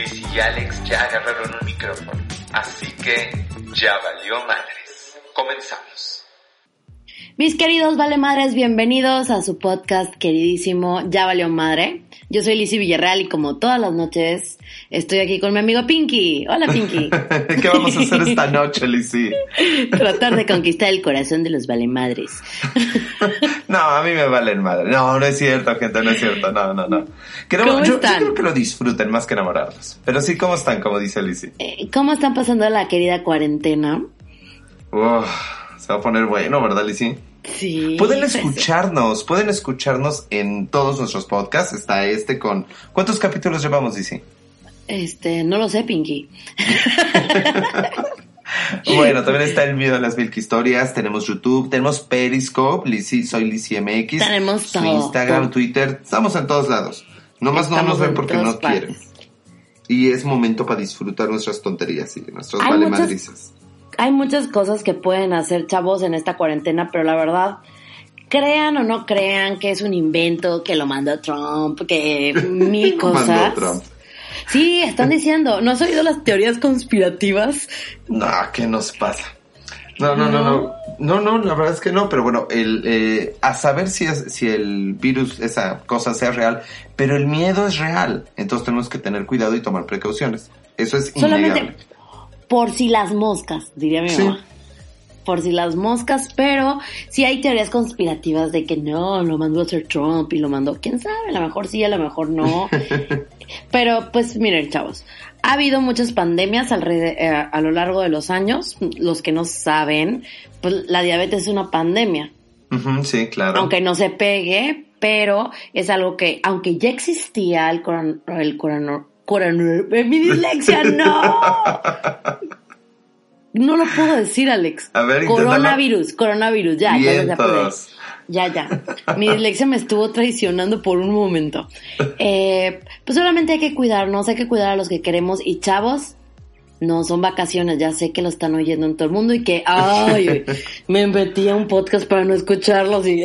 Liz y Alex ya agarraron un micrófono, así que ya valió madres. Comenzamos. Mis queridos Vale Madres, bienvenidos a su podcast queridísimo Ya Valió Madre. Yo soy Lizzy Villarreal y como todas las noches estoy aquí con mi amigo Pinky. Hola Pinky. ¿Qué vamos a hacer esta noche, Lizzy? Tratar de conquistar el corazón de los Vale Madres. no, a mí me valen madre. No, no es cierto, gente, no es cierto. No, no, no. ¿Cómo yo, están? yo creo que lo disfruten más que enamorarlos. Pero sí, ¿cómo están? Como dice Lizzy. Eh, ¿Cómo están pasando la querida cuarentena? Uf, se va a poner bueno, ¿verdad, Lizzy? Sí. Pueden pues, escucharnos, pueden escucharnos en todos nuestros podcasts. Está este con... ¿Cuántos capítulos llevamos, Lizzy? Este, no lo sé, Pinky. Bueno, también está el video de las Milk Historias, tenemos YouTube, tenemos Periscope, Lizzy, soy Lizzy MX, Tenemos todo, Instagram, todo. Twitter, estamos en todos lados. Nomás no Estamos nos ven en porque no quieren. Y es momento para disfrutar nuestras tonterías y nuestras valemadrizas. Hay muchas cosas que pueden hacer chavos en esta cuarentena, pero la verdad, crean o no crean que es un invento, que lo mandó Trump, que mil cosas. Trump. Sí, están diciendo, ¿no has oído las teorías conspirativas? No, ¿qué nos pasa? No, no, no, no. No, no, la verdad es que no, pero bueno, el, eh, a saber si, es, si el virus, esa cosa sea real, pero el miedo es real, entonces tenemos que tener cuidado y tomar precauciones. Eso es innegable. Por si las moscas, diría mi Sí. mamá. Por si las moscas, pero sí hay teorías conspirativas de que no, lo mandó a hacer Trump y lo mandó, quién sabe, a lo mejor sí, a lo mejor no. pero pues miren, chavos, ha habido muchas pandemias eh, a lo largo de los años. Los que no saben, pues la diabetes es una pandemia Ujú, sí, claro. aunque no se pegue, pero es algo que, aunque ya existía el coron, el corano, corano- eh, mi dislexia, no. No lo puedo decir, Alex. A ver, coronavirus, coronavirus, ya, ya, ya, ya. Vientos. ya. Mi dislexia me estuvo traicionando por un momento. Eh, pues solamente hay que cuidarnos, hay que cuidar a los que queremos y chavos. No, son vacaciones, ya sé que lo están oyendo en todo el mundo y que, ay, me metí a un podcast para no escucharlos y,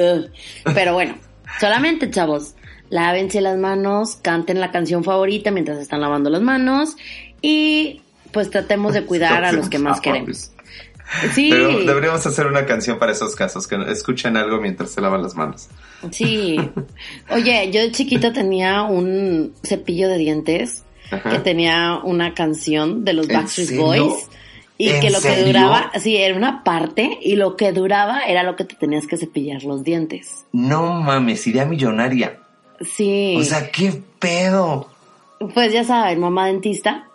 pero bueno, solamente chavos, lávense las manos, canten la canción favorita mientras están lavando las manos y pues tratemos de cuidar a los que más queremos. Sí, Pero deberíamos hacer una canción para esos casos, que escuchen algo mientras se lavan las manos. sí. Oye, yo de chiquita tenía un cepillo de dientes Ajá. que tenía una canción de los ¿En Backstreet? Boys. Y ¿En que lo que duraba, sí, era una parte, y lo que duraba era lo que te tenías que cepillar los dientes. No mames, idea millonaria. Sí. O sea, ¿qué pedo? pues ya saben, mamá dentista.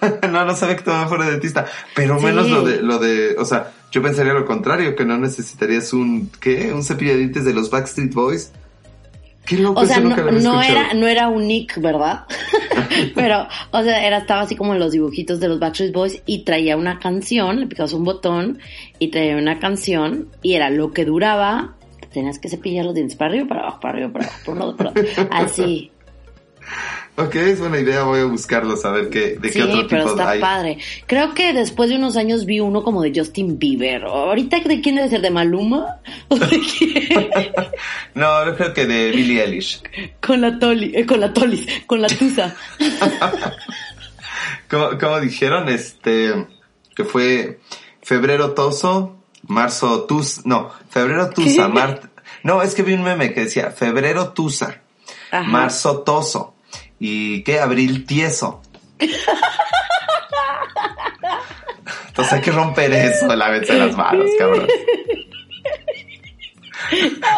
no, no sabía que tu mamá fuera dentista. Pero Sí. menos lo de, lo de, o sea, yo pensaría lo contrario, que no necesitarías un, ¿qué? Un cepillo de dientes de los Backstreet Boys. Qué loco, O sea, no, no era, no era un nick, ¿verdad? Pero, o sea, era, estaba así como en los dibujitos de los Backstreet Boys y traía una canción, le picabas un botón y traía una canción y era lo que duraba, te tenías que cepillar los dientes para arriba, para abajo, para arriba, para abajo, por un lado, por otro. Así. Ok, es buena idea, voy a buscarlo, a ver qué, de Sí, qué otro pero tipo está hay. padre. Creo que después de unos años vi uno como de Justin Bieber. ¿Ahorita de quién debe ser? ¿De Maluma? ¿O de quién? No, yo creo que de Billie Eilish. con la Toli, eh, con la Tolis, con la Tusa. como, como dijeron, este, que fue febrero toso, marzo tus, no, febrero tusa, no, es que vi un meme que decía febrero tusa, Ajá. marzo toso, y qué, abril tieso. Entonces hay que romper eso, lávense las manos, cabrón.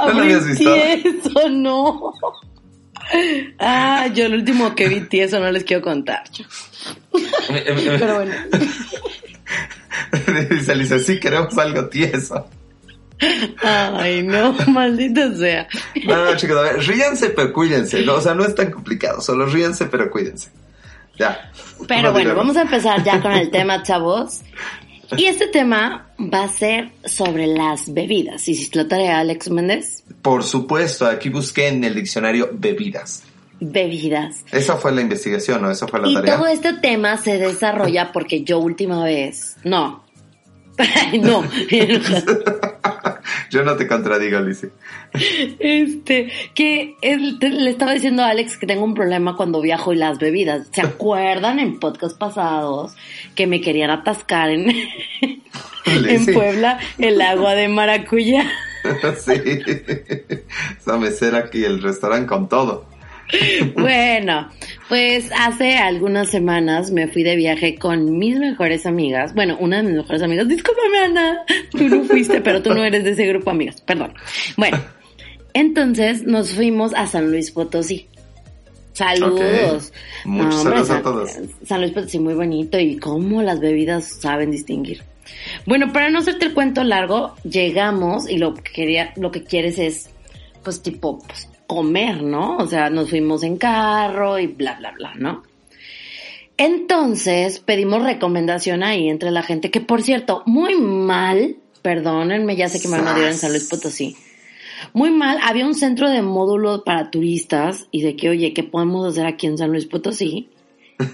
¿No lo habías visto? Tieso, no. Ah, yo el último que vi tieso no les quiero contar. Pero bueno. Dice Alicia, sí queremos algo tieso. Ay, no, maldita sea. No, no, chicos, a ver, ríanse, pero cuídense. No, o sea, no es tan complicado, solo ríanse, pero cuídense. Ya. Pero No bueno, vamos a empezar ya con el tema, chavos. Y este tema va a ser sobre las bebidas. ¿Y si te lo trae Alex Méndez? Por supuesto, aquí busqué en el diccionario bebidas. Bebidas. Esa fue la investigación, ¿no? Esa fue la Y tarea. todo este tema se desarrolla porque yo última vez, no, no, Yo no te contradigo, Alicia. Este, que él, te- le estaba diciendo a Alex que tengo un problema cuando viajo y las bebidas. ¿Se acuerdan en podcast pasados que me querían atascar en, en. Puebla el agua de maracuyá? sí. Esa mesera aquí, el restaurante con todo. Bueno, pues hace algunas semanas me fui de viaje con mis mejores amigas. Bueno, una de mis mejores amigas. Discúlpame, Ana. Tú no fuiste, pero tú no eres de ese grupo, amigas. Perdón. Bueno, entonces nos fuimos a San Luis Potosí. Saludos. Ok. Muchos saludos a todos. San Luis Potosí muy bonito y cómo las bebidas saben distinguir. Bueno, para no hacerte el cuento largo, llegamos y lo que quería, lo que quieres es, pues tipo, pues, comer, ¿no? O sea, nos fuimos en carro y bla, bla, bla, ¿no? Entonces pedimos recomendación ahí entre la gente, que por cierto, muy mal, perdónenme, ya sé que me van a en San Luis Potosí. Muy mal, había un centro de módulo para turistas y de que, oye, ¿qué podemos hacer aquí en San Luis Potosí?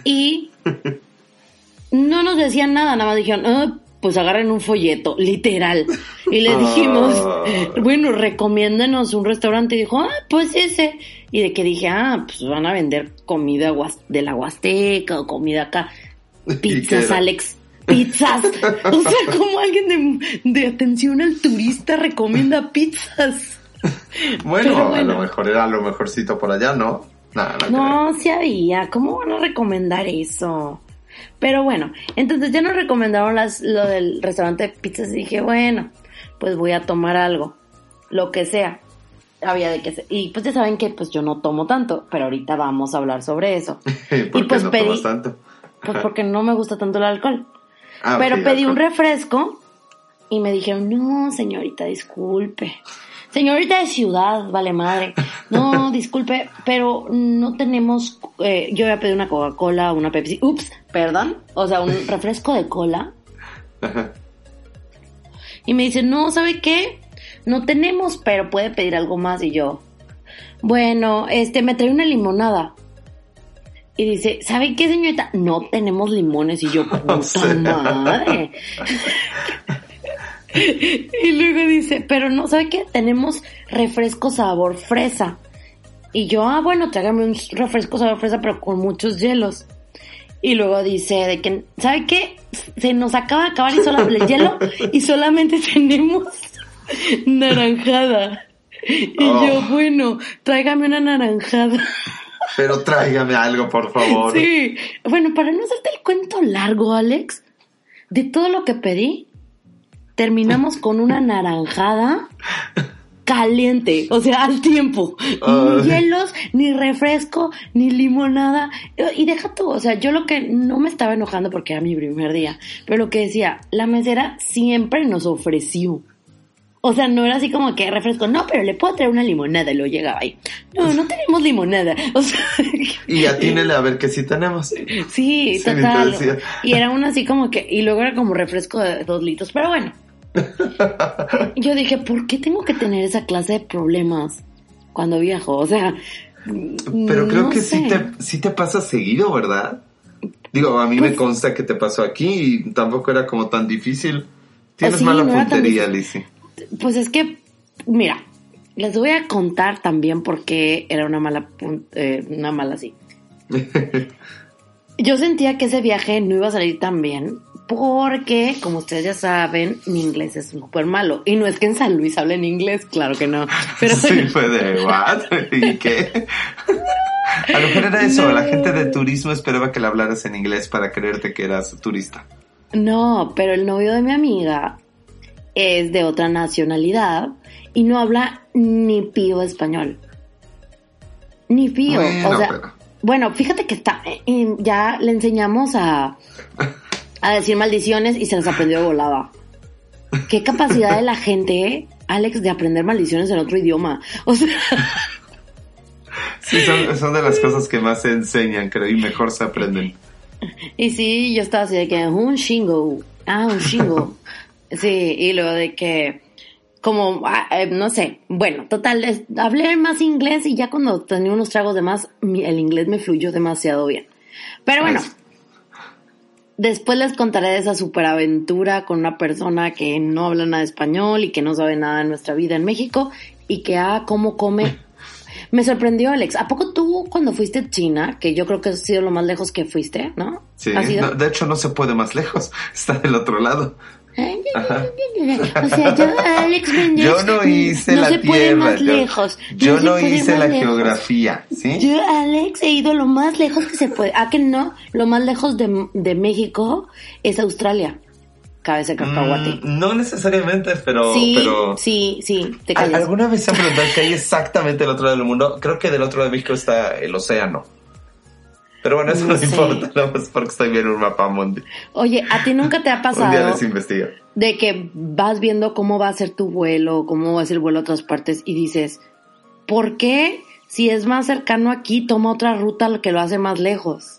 Y no nos decían nada, nada más dijeron, "Ah, pues agarren un folleto, literal. Y le dijimos, Ah. bueno, recomiéndenos un restaurante. Y dijo, ah, pues ese. Y de que dije, ah, pues van a vender comida de la Huasteca o comida acá. Pizzas? Alex. Pizzas. O sea, como alguien de, de atención al turista recomienda pizzas. Bueno, a lo mejor era lo mejorcito por allá, ¿no? Nada, no, creo. No, sí había. ¿Cómo van a recomendar eso? Pero bueno, entonces ya nos recomendaron las, lo del restaurante de pizzas y dije, bueno, pues voy a tomar algo, lo que sea. Había de que se- y pues ya saben que pues yo no tomo tanto, pero ahorita vamos a hablar sobre eso. ¿Por y qué pues no pedí- tomas tanto? Pues porque no me gusta tanto el alcohol. Ah, Pero pedí un refresco y me dijeron, no, señorita, disculpe. Señorita de ciudad, vale madre. No, disculpe, pero no tenemos... eh, yo había pedido una Coca-Cola, una Pepsi. Ups, perdón. O sea, un refresco de cola. Ajá. Y me dice, no, ¿sabe qué? No tenemos, pero puede pedir algo más. Y yo, bueno, este, me trae una limonada. Y dice, ¿sabe qué, señorita? No tenemos limones. Y yo, puta sea. madre. y luego dice, pero no, ¿sabe qué? Tenemos refresco sabor fresa. Y yo, ah, bueno, tráigame un refresco sabor fresa, pero con muchos hielos. Y luego dice de que, ¿sabe qué? Se nos acaba de acabar y solo el hielo y solamente tenemos naranjada. Y yo, Oh. bueno, tráigame una naranjada. Pero tráigame algo, por favor. Sí. Bueno, para no hacerte el cuento largo, Alex, de todo lo que pedí, terminamos con una naranjada caliente, o sea, al tiempo. Ni hielos, ni refresco, ni limonada. Y deja tú, o sea, yo lo que no me estaba enojando porque era mi primer día, pero lo que decía, la mesera siempre nos ofreció. O sea, no era así como que refresco, no, pero le puedo traer una limonada, y lo llegaba ahí. No, no tenemos limonada. O sea, Y atínele a ver que sí tenemos. Sí, Sí, total. Y era una así como que, y luego era como refresco de dos litros, pero bueno. Yo dije, ¿por qué tengo que tener esa clase de problemas cuando viajo? O sea, Pero creo no que sé. sí te, sí te pasa seguido, ¿verdad? Digo, a mí Pues- me consta que te pasó aquí y tampoco era como tan difícil. Tienes sí, mala no puntería. Lizzy. Pues es que, mira, les voy a contar también por qué era una mala, eh, una mala así. Yo sentía que ese viaje no iba a salir tan bien porque, como ustedes ya saben, mi inglés es súper malo. Y no es que en San Luis hablen inglés, claro que no. Pero sí, fue de, ¿what? ¿Y qué? A lo mejor era eso, la gente de turismo esperaba que le hablaras en inglés para creerte que eras turista. No, pero el novio de mi amiga es de otra nacionalidad y no habla ni pío español. Ni pío. Bueno, o sea, pero- bueno, fíjate que está, eh, eh, ya le enseñamos a, a decir maldiciones y se las aprendió de volada. Qué capacidad de la gente, Alex, de aprender maldiciones en otro idioma. O sea, Sí, son, son de las cosas que más se enseñan, creo, y mejor se aprenden. Y sí, yo estaba así de que un chingo, ah, un chingo. sí, y luego de que, como, ah, eh, no sé, bueno, total, es- hablé más inglés y ya cuando tenía unos tragos de más, mi- el inglés me fluyó demasiado bien. Pero bueno, Ay, Después les contaré de esa superaventura con una persona que no habla nada de español y que no sabe nada de nuestra vida en México y que, ah, cómo come. Me sorprendió, Alex. ¿A poco tú cuando fuiste a China, que yo creo que ha sido lo más lejos que fuiste, ¿no? Sí, no, de hecho no se puede más lejos, está del otro lado. O sea, yo, Alex Yo no hice no la se puede tierra, más yo, lejos. yo se no puede hice la lejos. geografía, ¿sí? Yo, Alex, he ido lo más lejos que se puede. ¿A que no? Lo más lejos de, de México es Australia. Cabeza de cacahuate. Mm, no necesariamente, pero... sí, pero... sí, sí, te ¿Al- callas. ¿Alguna vez se han preguntado qué hay exactamente del otro lado del mundo? Creo que del otro lado de México está el océano. Pero bueno, eso No importa, nada más porque estoy viendo un mapa mundi. Oye, ¿a ti nunca te ha Un día pasado les investigo. de que vas viendo cómo va a ser tu vuelo, cómo va a ser el vuelo a otras partes y dices, ¿por qué si es más cercano aquí toma otra ruta que lo hace más lejos?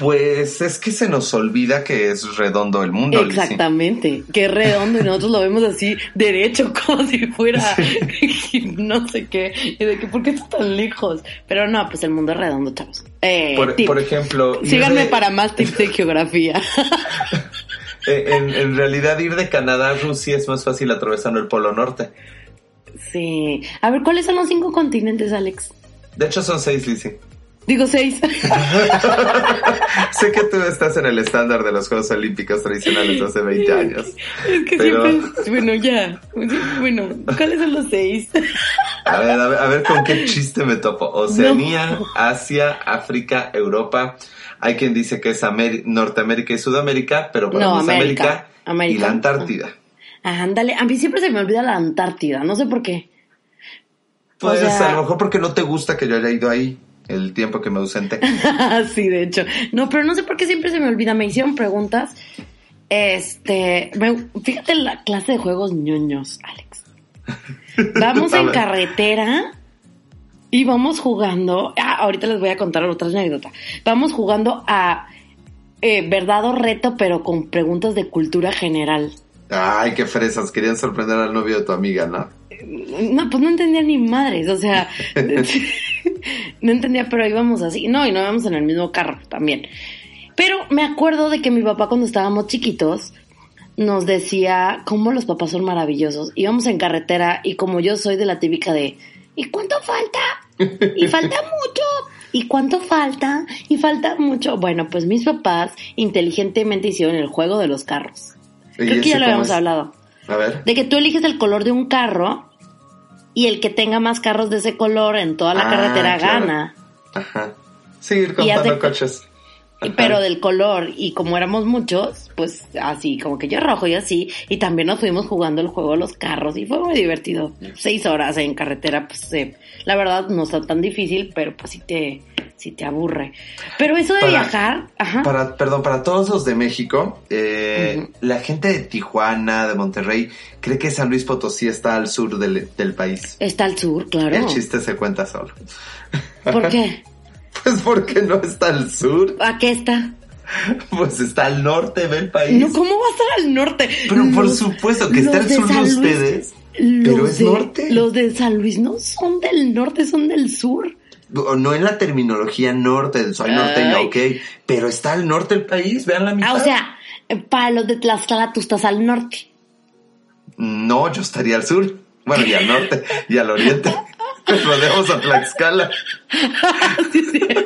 Pues es que se nos olvida que es redondo el mundo. Exactamente, qué redondo y nosotros lo vemos así derecho como si fuera no sé qué y de que por qué está tan lejos, pero no, pues el mundo es redondo, chavos. Eh, Por, ejemplo, Síganme de- para más tips de geografía. eh, en, en realidad ir de Canadá a Rusia es más fácil atravesando el Polo Norte. sí. A ver, ¿cuáles son los cinco continentes, Alex? De hecho son seis, Lizzy. Digo seis. sé que tú estás en el estándar de los Juegos Olímpicos tradicionales hace 20 años. Es que Pero- siempre, bueno, ya. Bueno, ¿cuáles son los seis? A ver, a ver, a ver con qué chiste me topo. Oceanía, Asia, África, Europa. Hay quien dice que es Ameri- Norteamérica y Sudamérica, pero para No, mí es América. América, América. y la Antártida. Ándale, a mí siempre se me olvida la Antártida, no sé por qué. Pues O sea- a lo mejor porque no te gusta que yo haya ido ahí el tiempo que me ausenté. sí, de hecho. No, pero no sé por qué siempre se me olvida. Me hicieron preguntas. Este, me- fíjate la clase de juegos ñoños, Alex. Vamos en carretera y vamos jugando. Ah, ahorita les voy a contar otra anécdota. Vamos jugando a eh, verdad o reto, pero con preguntas de cultura general. Ay, qué fresas. Querían sorprender al novio de tu amiga, ¿no? No, pues no entendía ni madres, o sea, no entendía, pero íbamos así. No, y no íbamos en el mismo carro también. Pero me acuerdo de que mi papá cuando estábamos chiquitos nos decía cómo los papás son maravillosos. Íbamos en carretera y como yo soy de la típica de ¿y cuánto falta? Y falta mucho. ¿Y cuánto falta? Y falta mucho. Bueno, pues mis papás inteligentemente hicieron el juego de los carros. ¿Y Creo que ya lo habíamos es? hablado. A ver. De que tú eliges el color de un carro y el que tenga más carros de ese color en toda la Ah, carretera claro. gana. Ajá. Seguir comprando de- coches. Ajá. Pero del color, y como éramos muchos, pues así, como que yo rojo y así, y también nos fuimos jugando el juego de los carros y fue muy divertido. Seis horas en carretera, pues eh, la verdad no está tan difícil, pero pues sí te, sí te aburre. Pero eso de Para- viajar, ajá. Para, perdón, para todos los de México, eh, la gente de Tijuana, de Monterrey, cree que San Luis Potosí está al sur del, del país. Está al sur, claro. El chiste se cuenta solo. ¿Por qué? Pues porque no está al sur, ¿A qué está? pues está al norte del país. No, ¿cómo va a estar al norte? Pero por supuesto que está al sur de ustedes. los pero es de- norte. Los de San Luis no son del norte, son del sur. No en la terminología norte, soy norteño, Ay. ok, pero está al norte del país, vean la mitad. Ah, o sea, eh, para los de Tlaxcala tú estás al norte. No, yo estaría al sur. Bueno, y al norte, y al oriente. Rodeamos a Tlaxcala.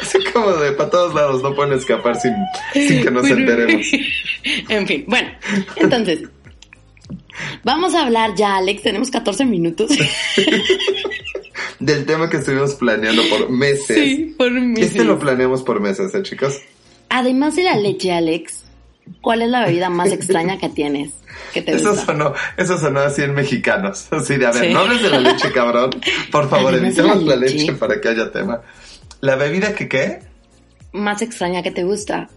Así como de para todos lados, no pueden escapar sin, sin que nos Bueno, enteremos. en fin, bueno, entonces, vamos a hablar ya, Alex, tenemos 14 minutos. Del tema que estuvimos planeando por meses. sí, por mí. Este lo planeamos por meses, ¿eh, chicos? Además de la leche, Alex, ¿cuál es la bebida más extraña que tienes? Que te Eso gusta? sonó, eso sonó así en mexicanos. Así de, a ver, Sí. no hables de la leche, cabrón. Por favor, la evitemos la leche. leche para que haya tema. ¿La bebida que qué? Más extraña que te gusta.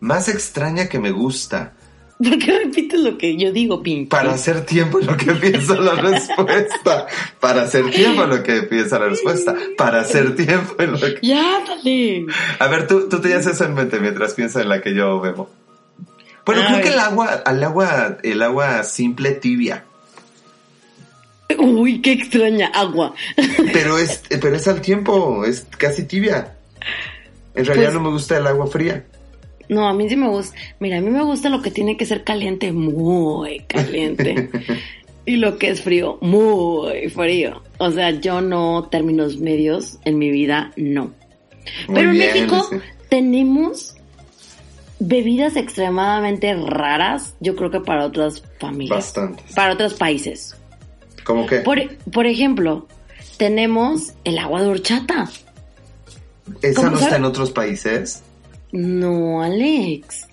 Más extraña que me gusta. ¿Por qué repites lo que yo digo, Pink? Para hacer tiempo en lo que piensa la respuesta. Para hacer tiempo en lo que piensa la respuesta. Para hacer tiempo en lo que... Ya, dale. A ver, tú, tú tenías eso en mente mientras piensas en la que yo bebo. Bueno, creo que el agua, el agua, el agua simple tibia. Uy, qué extraña agua. Pero es, pero es al tiempo, es casi tibia. En realidad Pues- no me gusta el agua fría. No, a mí sí me gusta. Mira, a mí me gusta lo que tiene que ser caliente, muy caliente. y lo que es frío, muy frío. O sea, yo no términos medios en mi vida, no. Muy Pero en México sí. tenemos bebidas extremadamente raras, yo creo que para otras familias. Bastantes. Para otros países. ¿Cómo que? Por, por ejemplo, tenemos el agua de horchata. ¿Esa ¿cómo no sabe? está en otros países? No, Alex.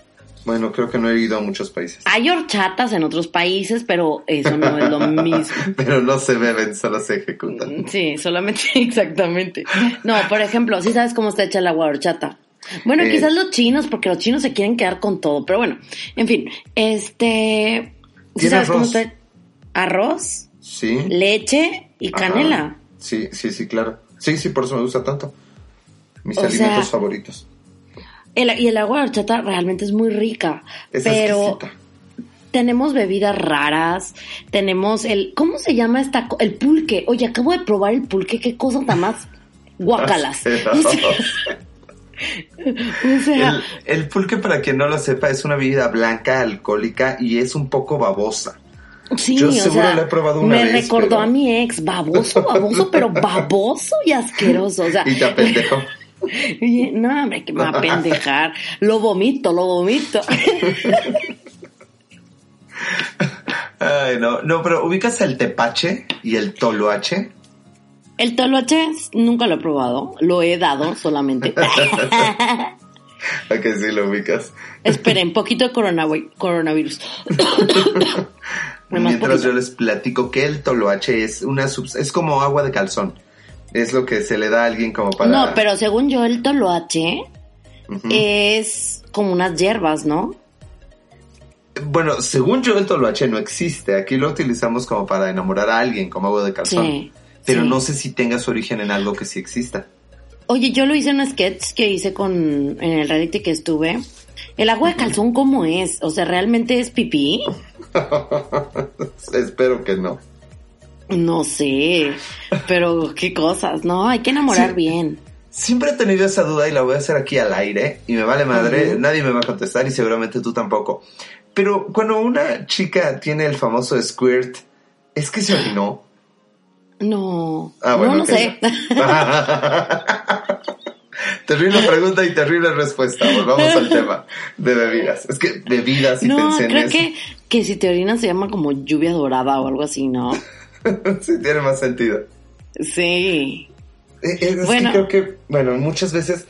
Bueno, creo que no he ido a muchos países. Hay horchatas en otros países, pero eso no es lo mismo. Pero no se beben, solo se ejecutan. Sí, solamente, exactamente. No, por ejemplo, si sabes cómo está hecha el agua de horchata. Bueno, Eh. quizás los chinos, porque los chinos se quieren quedar con todo, pero bueno, en fin, este, ¿sí Tiene sabes cómo arroz. está? Arroz, Sí. leche y Ajá. canela. Sí, sí, sí, claro. Sí, sí, por eso me gusta tanto. Mis O alimentos sea, favoritos. El- y el agua de horchata realmente es muy rica, Es pero exquisita. tenemos bebidas raras, tenemos el, ¿cómo se llama esta? El pulque. Oye, acabo de probar el pulque, qué cosa tan más guacalas. Asqueroso. O sea, El, el pulque, para quien no lo sepa, es una bebida blanca, alcohólica y es un poco babosa. sí, yo seguro sea, la he probado una me vez, recordó pero- a mi ex, baboso, baboso, pero baboso y asqueroso. O sea, Y te apendejó. oye, no, hombre, que me va a pendejar. Lo vomito, lo vomito. Ay, no, no, pero ubicas el tepache y el toloache. El toloache nunca lo he probado, lo he dado solamente. ¿A que sí lo ubicas? Esperen, poquito de coronavi- coronavirus. Mientras poquito. yo les platico que el toloache es una es como agua de calzón. Es lo que se le da a alguien como para. No, pero según yo, el toloache es como unas hierbas, ¿no? Bueno, según yo el toloache no existe. Aquí lo utilizamos como para enamorar a alguien, como agua de calzón. Sí. Pero sí. no sé si tenga su origen en algo que sí exista. Oye, yo lo hice en un sketch que hice con en el reality que estuve. El agua de calzón, ¿cómo es? O sea, ¿realmente es pipí? Espero que no. No sé, pero qué cosas, ¿no? Hay que enamorar Sí. bien. Siempre he tenido esa duda y la voy a hacer aquí al aire y me vale madre, nadie me va a contestar y seguramente tú tampoco. Pero cuando una chica tiene el famoso squirt, ¿es que se orinó? No, Ah, bueno, no, sé. terrible pregunta y terrible respuesta. Volvamos al tema de bebidas. Es que bebidas y no, pensé en creo que, que si te orinas se llama como lluvia dorada o algo así, ¿no? sí, tiene más sentido. Sí. Eh, Es Bueno. que creo que, bueno, muchas veces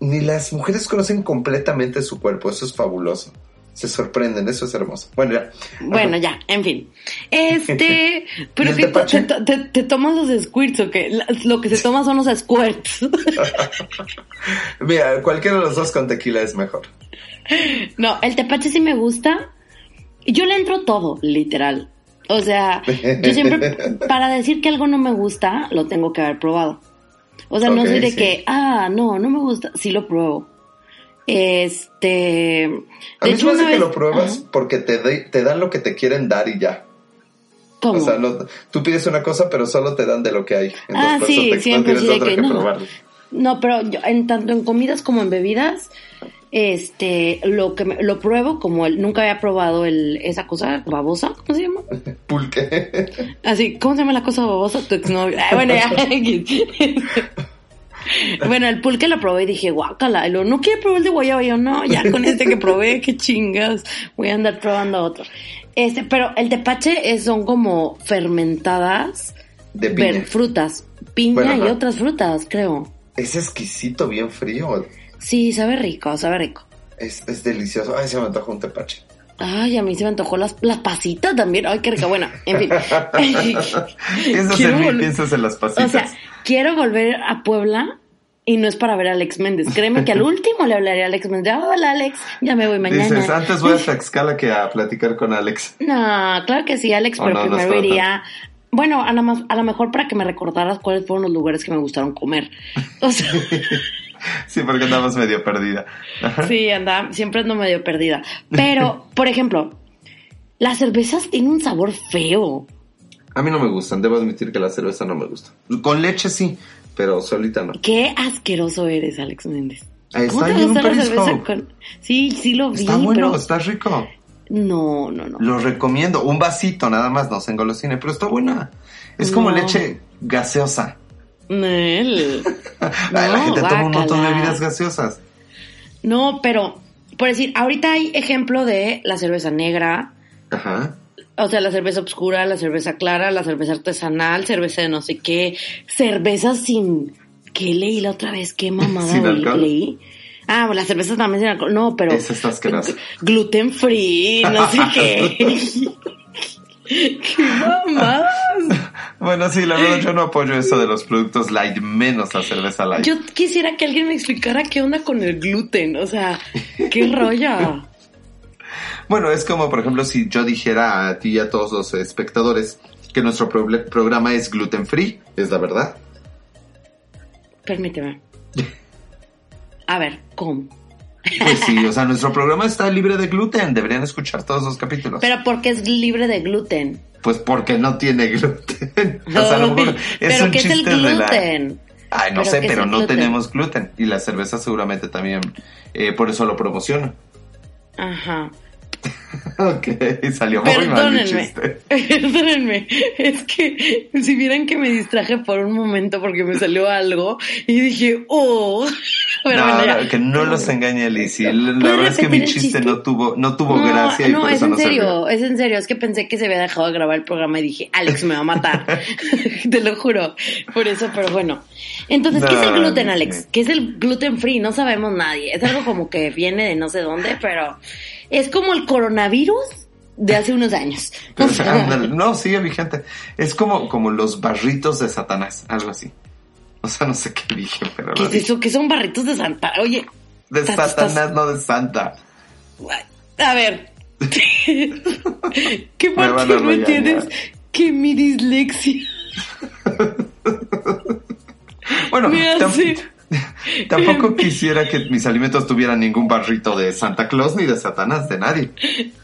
ni las mujeres conocen completamente su cuerpo. Eso es fabuloso. Se sorprenden, eso es hermoso. Bueno, ya. Bueno, ya, en fin. Este, ¿Y pero te, te- te- te tomas los squirts o qué? Lo que se toma son los squirts. Mira, cualquiera de los dos con tequila es mejor. no, el tepache sí me gusta. Yo le entro todo, literal. O sea, yo siempre, para decir que algo no me gusta, lo tengo que haber probado. O sea, no soy de sí. que, ah, no, no me gusta, sí lo pruebo. Este. A mí hecho, me hace que lo pruebas Ajá. porque te, de- te dan lo que te quieren dar y ya. ¿Cómo? O sea, no, tú pides una cosa, pero solo te dan de lo que hay. Entonces, Ah, sí, te, siempre sí, de que que no. probarlo. No, pero yo, en tanto en comidas como en bebidas, este, lo que me- lo pruebo como el, nunca había probado el, esa cosa babosa, ¿cómo se llama? Pulque. Así, ¿cómo se llama la cosa babosa? Tu exnovio. Ah, bueno, ya. bueno, el pulque lo probé y dije, guácala. Y luego, no quiere probar el de guayaba. Y yo, no, ya con este que probé, qué chingas. Voy a andar probando otro. Este, pero el tepache es, son como fermentadas De piña. ver- frutas. Piña Bueno, y ajá. otras frutas, creo. Es exquisito, bien frío. Sí, sabe rico, sabe rico. Es, es delicioso. Ay, se me antoja un tepache. Ay, a mí se me antojó las, las pasitas también. Ay, qué rica. Bueno, en fin. Piensas Quiero en mí, piensas en las pasitas. O sea, quiero volver a Puebla y no es para ver a Alex Méndez. Créeme que al último le hablaré a Alex Méndez. Hola, Alex, ya me voy mañana. Dices, antes voy a Tlaxcala que a platicar con Alex. No, claro que sí, Alex, pero no, primero iría. Bueno, a, la más- a lo mejor para que me recordaras cuáles fueron los lugares que me gustaron comer. O sea, Sí, porque andamos medio perdida. Sí, anda, siempre ando medio perdida. Pero, por ejemplo, las cervezas tienen un sabor feo. A mí no me gustan, debo admitir que la cerveza no me gusta. Con leche sí, pero solita no. Qué asqueroso eres, Alex Méndez. Está ¿Cómo te ahí gusta la cerveza con...? Sí, sí lo vi, Está bueno, pero... está rico. No, no, no. Lo recomiendo. Un vasito nada más, no se engolosine, pero está buena. Es como No. leche gaseosa. Nel. Ay, la No, gente toma un montón de bebidas gaseosas. No, pero, por decir, ahorita hay ejemplo de la cerveza negra, Ajá. O sea, la cerveza oscura, la cerveza clara, la cerveza artesanal, cerveza de no sé qué, cerveza sin... ¿Qué leí la otra vez? ¿Qué mamada leí? Ah, la cerveza también sin alcohol. No, pero... Esa está asquerosa. Gluten free, no sé qué. ¡Qué mamadas! Bueno, sí, la verdad yo no apoyo eso de los productos light, menos la cerveza light. Yo quisiera que alguien me explicara qué onda con el gluten, o sea, qué rollo. Bueno, es como, por ejemplo, si yo dijera a ti y a todos los espectadores que nuestro programa es gluten free, es la verdad. Permíteme. A ver, ¿cómo? Pues sí, o sea, nuestro programa está libre de gluten, deberían escuchar todos los capítulos. Pero ¿por qué es libre de gluten? Pues porque no tiene gluten. O sea, es pero un ¿qué es el chiste de la- gluten? Ay, no ¿Pero sé, pero no gluten? tenemos gluten. Y la cerveza seguramente también, eh, por eso lo promociona. Ajá. Ok, salió muy mal mi chiste. Perdónenme. Es que si vieran que me distraje por un momento porque me salió algo y dije, oh. Pero no, bueno, que no los engañe. La, la ¿Puedes verdad es que mi chiste, chiste? no tuvo, no tuvo No, gracia y no, por es eso en no se serio, es en serio, es que pensé que se había dejado de grabar el programa y dije, Alex me va a matar, te lo juro, por eso, pero bueno. Entonces, ¿qué es el gluten, Alex? ¿Qué es el gluten free? No sabemos nadie, es algo como que viene de no sé dónde, pero es como el coronavirus de hace unos años. Ándale, no, sigue vigente. Es como, como los barritos de Satanás, algo así. O sea, no sé qué dije, pero ¿Qué es eso? ¿Qué son barritos de Santa? Oye, De estás- Satanás, estás- no de Santa. A ver. ¿Qué me regañar. tienes que mi dislexia? Bueno, hace- tampoco quisiera que mis alimentos tuvieran ningún barrito de Santa Claus ni de Satanás, de nadie.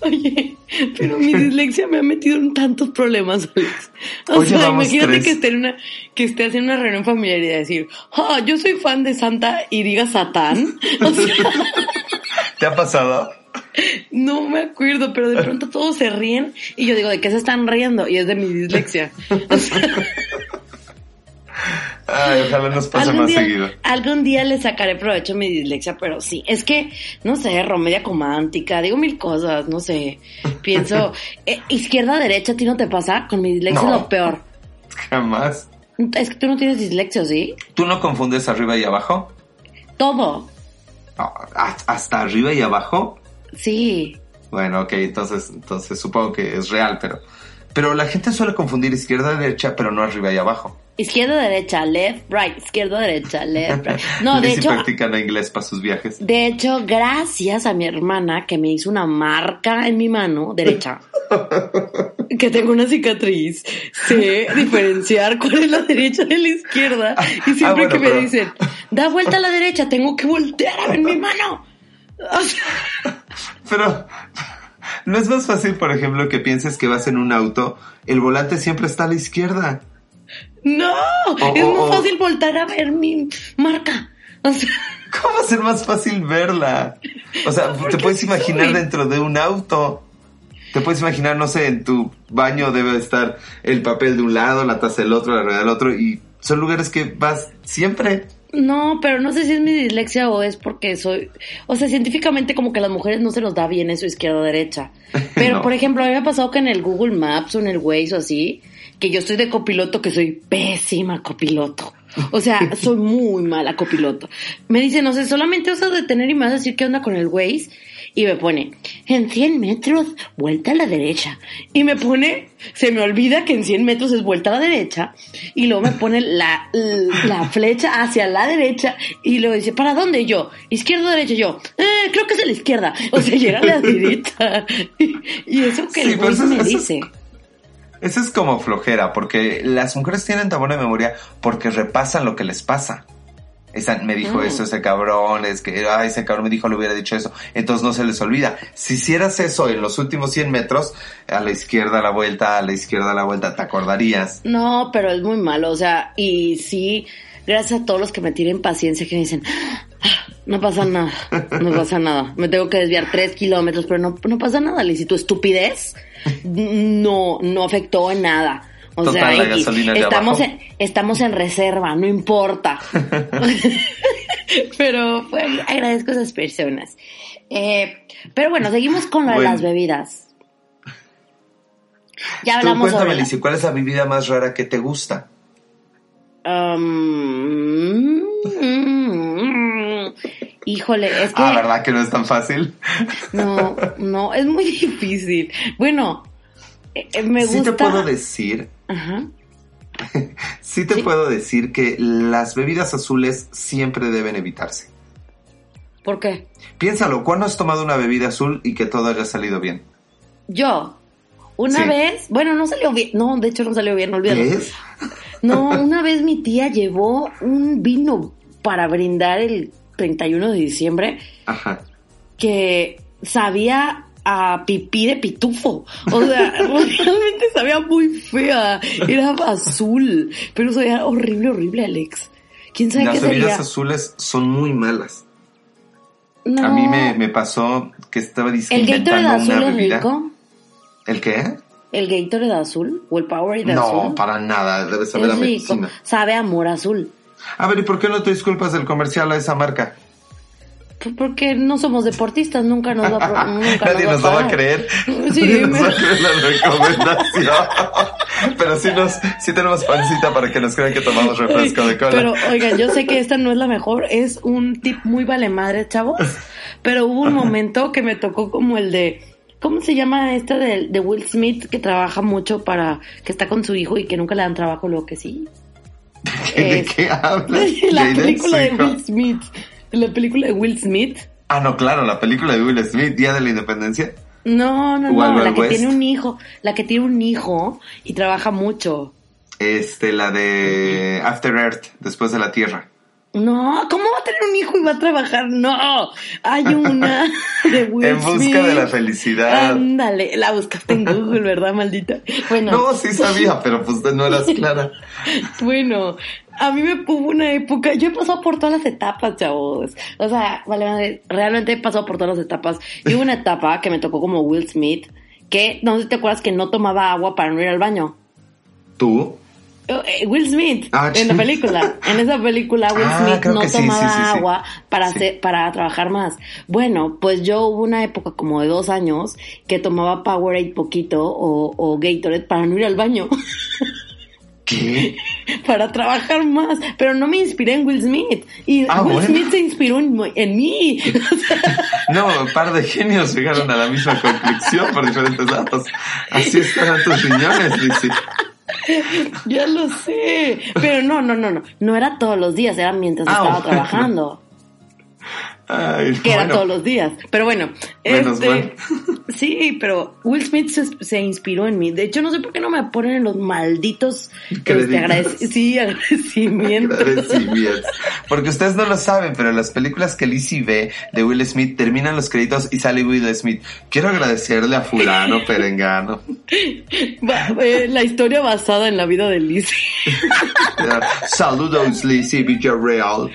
Oye, pero mi dislexia me ha metido en tantos problemas, Alex. O Oye, sea, imagínate tres. que esté, en una, que esté haciendo una reunión familiar y decir, ah, yo soy fan de Santa y diga Satán. O sea, ¿Te ha pasado? no me acuerdo, pero de pronto todos se ríen y yo digo, ¿de qué se están riendo? Y es de mi dislexia. O sea, Ay, ojalá nos pase más día, seguido. algún día le sacaré provecho a mi dislexia, pero sí, es que, no sé, romedia comántica, digo mil cosas, no sé, pienso, eh, izquierda, derecha, ¿a ti no te pasa? Con mi dislexia No. es lo peor. Jamás. Es que tú no tienes dislexia, ¿sí? ¿Tú no confundes arriba y abajo? Todo, No, ¿ha- ¿Hasta arriba y abajo? sí. Bueno, ok, entonces, entonces supongo que es real, pero... Pero la gente suele confundir izquierda y derecha, pero no arriba y abajo. Izquierda, derecha, left, right, izquierda, derecha, left, right. No, de hecho, practicando inglés para sus viajes. de hecho, gracias a mi hermana que me hizo una marca en mi mano derecha, que tengo una cicatriz, sé diferenciar cuál es la derecha de la izquierda. Y siempre Ah, bueno, que me pero- dicen, da vuelta a la derecha, tengo que voltear a ver mi mano. O sea, Pero... ¿No es más fácil, por ejemplo, que pienses que vas en un auto, el volante siempre está a la izquierda? No, O- es o- muy o- fácil voltar a ver mi marca. O sea, ¿Cómo va a ser más fácil verla? O sea, te puedes imaginar soy. dentro de un auto. Te puedes imaginar, no sé, en tu baño debe estar el papel de un lado, la taza del otro, la rueda del otro, y son lugares que vas siempre. No, pero no sé si es mi dislexia o es porque soy, o sea, científicamente como que a las mujeres no se nos da bien eso izquierda o derecha. Pero No. por ejemplo, a mí me ha pasado que en el Google Maps o en el Waze o así, que yo estoy de copiloto, que soy pésima copiloto. O sea, soy muy mala copiloto. Me dice, no sé, solamente vas a detener y me vas a decir qué onda con el Waze. Y me pone, en 100 metros, vuelta a la derecha. Y me pone, se me olvida que en 100 metros es vuelta a la derecha. Y luego me pone la, la flecha hacia la derecha. Y luego dice, ¿para dónde? Y yo, izquierda o derecha. Y yo, eh, creo que es a la izquierda. O sea, llega a la derecha. Y, y eso que Sí, el eso me eso dice. Eso es como flojera, porque las mujeres tienen tan buena memoria porque repasan lo que les pasa. Esa, me dijo Mm. eso ese cabrón, es que, ay, ese cabrón me dijo, le hubiera dicho eso. Entonces no se les olvida. Si hicieras eso en los últimos 100 metros, a la izquierda la vuelta, a la izquierda la vuelta, te acordarías. No, pero es muy malo, o sea, y sí, gracias a todos los que me tienen paciencia, que me dicen, "Ah, No pasa nada, no pasa nada. Me tengo que desviar tres kilómetros, pero no, no pasa nada, Liz. Y tu estupidez no, no afectó en nada. O Total, sea, la X, gasolina estamos, en, estamos en reserva, no importa. pero bueno, agradezco a esas personas. Eh, pero bueno, seguimos con lo de las bebidas. Ya Tú hablamos cuéntame, sobre... ¿cuál es la bebida más rara que te gusta? Um, híjole, es que... Ah, ¿verdad que no es tan fácil? No, no, es muy difícil. Bueno, eh, eh, me Sí gusta. te puedo decir, Ajá. sí te Sí. puedo decir que las bebidas azules siempre deben evitarse. ¿Por qué? Piénsalo, ¿cuándo has tomado una bebida azul y que todo haya salido bien? Yo, una Sí. vez, bueno, no salió bien. No, de hecho no salió bien, olvídalo. ¿Ves? No, una vez mi tía llevó un vino para brindar el 31 de diciembre Ajá. que sabía a pipí de pitufo. O sea, realmente sabía muy fea. Era azul, pero sabía horrible, horrible, Alex. ¿Quién sabe Las qué bebidas azules son muy malas. No. A mí me, me pasó que estaba disque ¿El Gatorade azul una es rico? ¿El qué? ¿El Gatorade azul? ¿O el Powerade No, azul? para nada, debe saber a es rico. medicina. Sabe a amor azul. A ver, ¿y por qué no te disculpas del comercial a esa marca? Porque no somos deportistas, nunca nos va, a nunca Nadie nos va a pagar. creer. Sí, Nadie nos va a creer la recomendación. Pero sí, nos, sí tenemos pancita para que nos crean que tomamos refresco de cola. Pero oigan, yo sé que esta no es la mejor, es un tip muy vale madre, chavos. Pero hubo un momento que me tocó como el de, ¿cómo se llama esta de, de Will Smith que trabaja mucho para, que está con su hijo y que nunca le dan trabajo, luego que sí? ¿De es- qué hablas? la película de. Will Smith. La película de Will Smith. Ah, no, claro, la película de Will Smith, Día de la Independencia. No, no, Wild no, la que West. tiene un hijo, la que tiene un hijo y trabaja mucho. Este, la de After Earth, después de la Tierra. No, ¿cómo va a tener un hijo y va a trabajar? No, hay una de Will en busca Smith. de la felicidad. Ándale, la buscaste en Google, ¿verdad, maldita? Bueno, No, sí sabía, pero pues no eras clara. bueno, a mí me hubo una época, yo he pasado por todas las etapas, chavos. O sea, vale, madre, realmente he pasado por todas las etapas. Y hubo una etapa que me tocó como Will Smith, que no sé si te acuerdas que no tomaba agua para no ir al baño. ¿Tú? Eh, Will Smith Ah, en la película en esa película Will Ah, Smith no tomaba sí, sí, sí. agua para hacer para trabajar más bueno pues yo hubo una época como de dos años que tomaba Powerade poquito o, o Gatorade para no ir al baño ¿Qué? para trabajar más pero no me inspiré en Will Smith y Ah, Will bueno. Smith se inspiró en, en mí O sea, No, un par de genios llegaron a la misma conclusión por diferentes datos. Así estarán tus riñones, Lizzy. ya lo sé pero no no no no no era todos los días era mientras Ah, estaba bueno. trabajando Ay, que era bueno. todos los días. Pero bueno, Menos este, mal. sí, pero Will Smith se, se inspiró en mí. De hecho, no sé por qué no me ponen en los malditos este, agradec- sí, agradecimientos. Agradecimientos. Porque ustedes no lo saben, pero las películas que Lizzie ve de Will Smith terminan los créditos y sale Will Smith. Quiero agradecerle a fulano, perengano. Eh, la historia basada en la vida de Lizzie. Saludos, Lizzie Villarreal.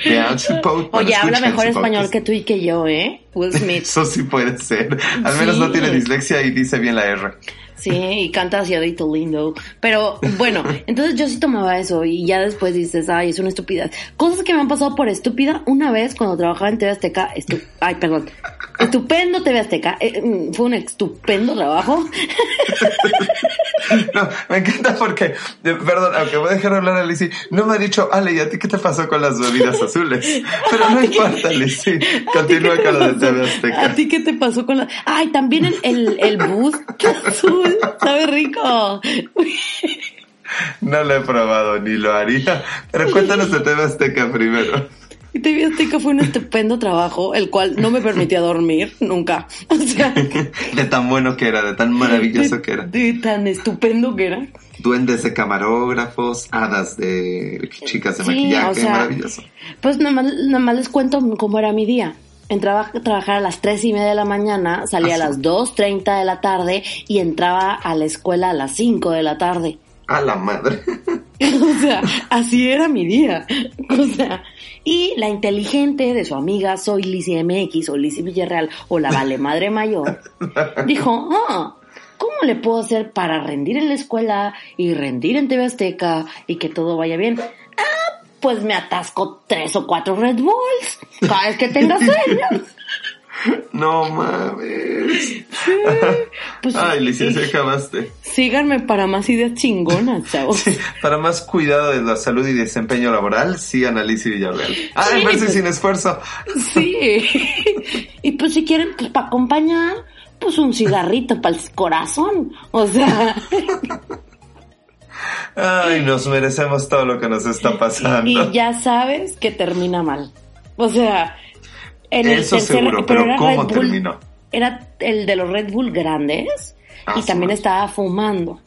Oye, habla mejor español que tú y que yo, ¿eh? Will Smith. Eso sí puede ser. Al menos Sí. no tiene dislexia y dice bien la R. Sí, y canta asiadito lindo. Pero bueno, entonces yo sí tomaba eso y ya después dices, ay, es una estupidez. Cosas que me han pasado por estúpida. Una vez cuando trabajaba en TV Azteca, estu ay, perdón, estupendo TV Azteca, eh, mm, fue un estupendo trabajo. No, me encanta porque, perdón, aunque voy a dejar hablar a Lizzie, no me ha dicho, Ale, ¿y a ti qué te pasó con las bebidas azules? Pero no importa, Lizzie, continúa ¿A qué con lo de? TV ¿A Azteca. ti qué te pasó con la...? Ay, también el, el, el bus azul, sabe rico. No lo he probado, ni lo haría. Pero cuéntanos de TV Azteca primero. Y TV Azteca fue un estupendo trabajo, el cual no me permitía dormir nunca. O sea, De tan bueno que era, de tan maravilloso que era. de tan estupendo que era. Duendes de camarógrafos, hadas de chicas de Sí, maquillaje, o sea, maravilloso. Pues nada más, nada más les cuento cómo era mi día. Entraba a trabajar a las tres y media de la mañana, salía a las dos treinta de la tarde y entraba a la escuela a las cinco de la tarde. A la madre. O sea, así era mi día. O sea, Y la inteligente de su amiga Soy Lizzie MX o Lizzie Villarreal o la Vale Madre Mayor dijo, ah, ¿cómo le puedo hacer para rendir en la escuela y rendir en TV Azteca y que todo vaya bien? Pues me atasco tres o cuatro Red Bulls cada vez que tenga sueños. No mames. Pues, Ay, licencia, sí. acabaste. Síganme para más ideas chingonas, chavos. Sí, para más cuidado de la salud y desempeño laboral, sigan a Lizzie Villarreal. Ah, Sí, en verse pues- sin esfuerzo. Sí. Y pues si quieren, pues para acompañar, pues un cigarrito para el corazón. O sea, Ay, nos merecemos todo lo que nos está pasando. y ya sabes que termina mal. O sea, en el Eso tercer, seguro, pero ¿cómo Bull- terminó? Era el de los Red Bull grandes Ah, y también man. estaba fumando.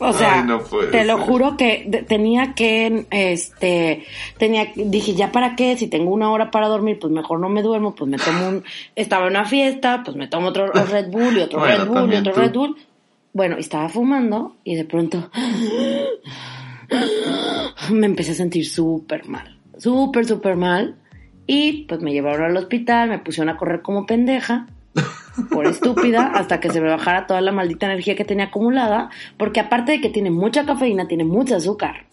O sea, Ay, no puede te lo juro que tenía que, este, tenía, dije, ya para qué, si tengo una hora para dormir, pues mejor no me duermo, pues me tomo un, estaba en una fiesta, pues me tomo otro Red Bull y otro Bueno, Red Bull y otro tú. Red Bull. Bueno, estaba fumando y de pronto me empecé a sentir súper mal, súper, súper mal. Y pues me llevaron al hospital, me pusieron a correr como pendeja, por estúpida, hasta que se me bajara toda la maldita energía que tenía acumulada, porque aparte de que tiene mucha cafeína, tiene mucho azúcar.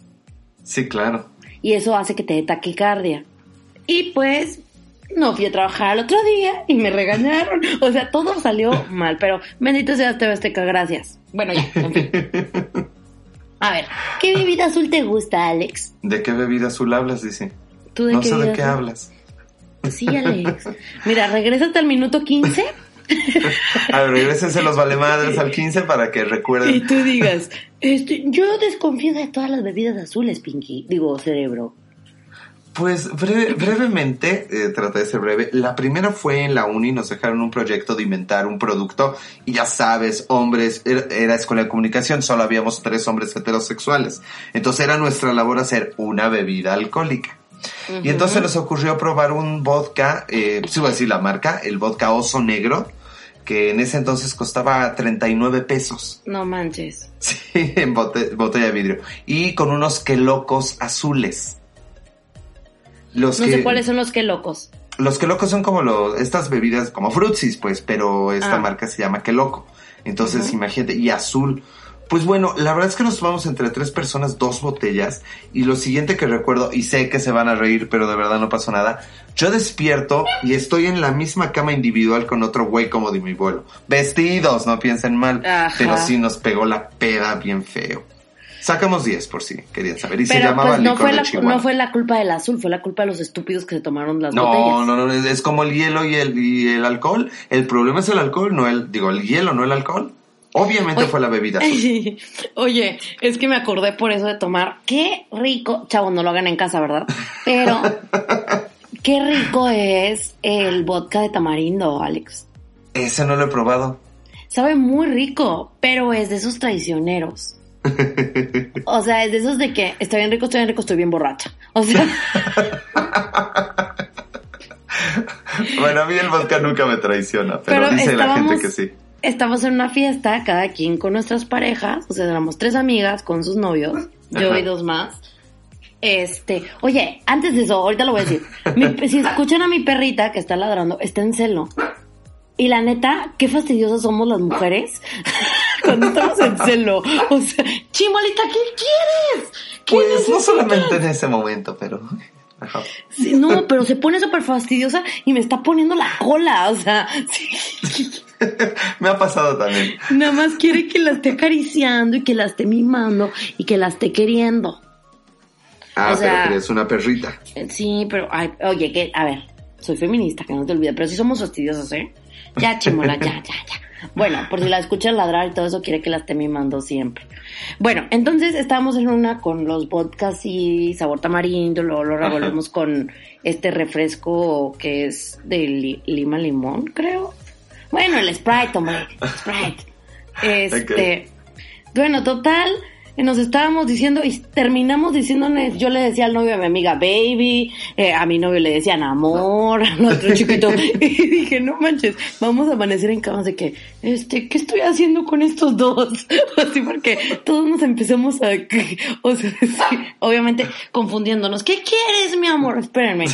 Sí, claro. Y eso hace que te dé taquicardia. Y pues no fui a trabajar al otro día y me regañaron. O sea, todo salió mal, pero bendito sea TV Azteca, gracias. Bueno, ya, en fin. A ver, ¿qué bebida azul te gusta, Alex? ¿De qué bebida azul hablas? Dice. ¿Tú de No qué sé de qué azul? hablas. Sí, Alex. Mira, regrésate al minuto 15 A ver, regresense los valemadres al 15 para que y recuerden. tú digas, este, yo desconfío de todas las bebidas azules, Pinky. Digo, cerebro. Pues breve- brevemente, eh, traté de ser breve. La primera fue en la uni, nos dejaron un proyecto de inventar un producto y ya sabes, hombres, era, era escuela de comunicación, solo habíamos tres hombres heterosexuales. Entonces era nuestra labor hacer una bebida alcohólica. Y entonces nos ocurrió probar un vodka, eh, sí voy a decir la marca, el vodka Oso Negro, que en ese entonces costaba 39 pesos. No manches. Sí, en bote- botella de vidrio. Y con unos quelocos azules. Los No que, sé cuáles son los que locos. Los quelocos son como los, estas bebidas, como frutsis, pues, pero esta Ah. marca se llama queloco. Entonces, imagínate, y azul. Pues bueno, la verdad es que nos tomamos entre tres personas dos botellas. Y lo siguiente que recuerdo, y sé que se van a reír, pero de verdad no pasó nada. Yo despierto y estoy en la misma cama individual con otro güey como de mi vuelo. Vestidos, no piensen mal. Ajá. Pero sí nos pegó la peda bien feo. Sacamos 10 por si querían saber. Y se llamaba pues no licor fue, de la, Chihuahua. no fue la culpa del azul, fue la culpa de los estúpidos que se tomaron las No, botellas. no, no, es- es como el hielo y el, y el alcohol. El problema es el alcohol, no el, digo, el hielo, no el alcohol. Obviamente Oye. fue la bebida. azul. Oye, es que me acordé por eso de tomar. Qué rico. Chavo, no lo hagan en casa, ¿verdad? Pero, qué rico es el vodka de tamarindo, Alex. Ese no lo he probado. Sabe muy rico, pero es de esos traicioneros. O sea, es de esos de que estoy bien rico, estoy bien rico, estoy bien borracha. O sea, Bueno, a mí el vodka nunca me traiciona, pero, pero, dice la gente que sí. estábamos en una fiesta, cada quien con nuestras parejas, o sea, éramos tres amigas con sus novios, yo Ajá. y dos más. Este, oye, antes de eso, ahorita lo voy a decir. Mi- si escuchan a mi perrita que está ladrando, está en celo. Y la neta, qué fastidiosas somos las mujeres cuando estamos en celo. O sea, chimolita, ¿qué quieres? ¿Qué Pues no solamente en ese momento, pero... Sí, no, pero se pone súper fastidiosa y me está poniendo la cola. O sea, sí. me ha pasado también. Nada más quiere que la esté acariciando y que la esté mimando y que la esté queriendo. Ah, O sea- pero que es una perrita. Eh, Sí, pero, ay, oye, que, a ver, soy feminista, que no te olvides, pero sí somos fastidiosas, ¿eh? Ya, chimola, ya, ya, ya. Bueno, por si la escuchas ladrar y todo eso, quiere que la esté mimando siempre. Bueno, entonces estábamos en una con los vodkas y sabor tamarindo, luego lo revolvemos con este refresco que es de li- lima limón, creo. Bueno, el Sprite, hombre, Sprite. Este, bueno, total, nos estábamos diciendo y terminamos diciéndonos, yo le decía al novio a mi amiga baby, eh, a mi novio le decían amor, al otro chiquito, y dije, no manches, vamos a amanecer en camas de que, este, ¿qué estoy haciendo con estos dos? Así porque todos nos empezamos a, o sea, sí, obviamente confundiéndonos, ¿qué quieres, mi amor? Espérenme.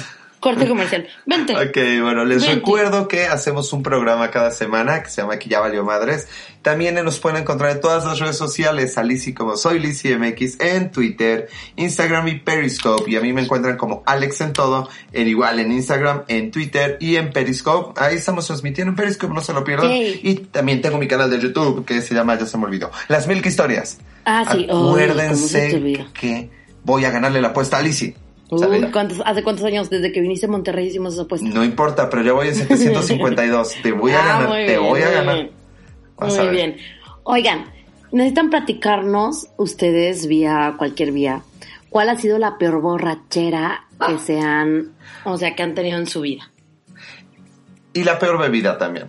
Corte comercial. Vente. Ok, bueno, les Vente. recuerdo que hacemos un programa cada semana que se llama Aquí ya valió madres. También nos pueden encontrar en todas las redes sociales, a Lizzy como soy Lizzy MX en Twitter, Instagram y Periscope. Y a mí me encuentran como Alex en todo, en igual en Instagram, en Twitter y en Periscope. Ahí estamos transmitiendo en Periscope, no se lo pierdan. Y también tengo mi canal de YouTube que se llama, ya se me olvidó, Las Milk Historias. Ah, sí. Ay, ¿cómo se te Acuérdense olvida? que voy a ganarle la apuesta a Lizzy. Uy, ya. ¿cuántos, ¿Hace cuántos años desde que viniste a Monterrey hicimos esa apuesta? No importa, pero ya voy en 752. Te voy a Ah, ganar, te bien, voy a muy ganar. bien. A Muy bien. Oigan, necesitan platicarnos ustedes vía cualquier vía. ¿Cuál ha sido la peor borrachera que se han, o sea, que han tenido en su vida? Y la peor bebida también.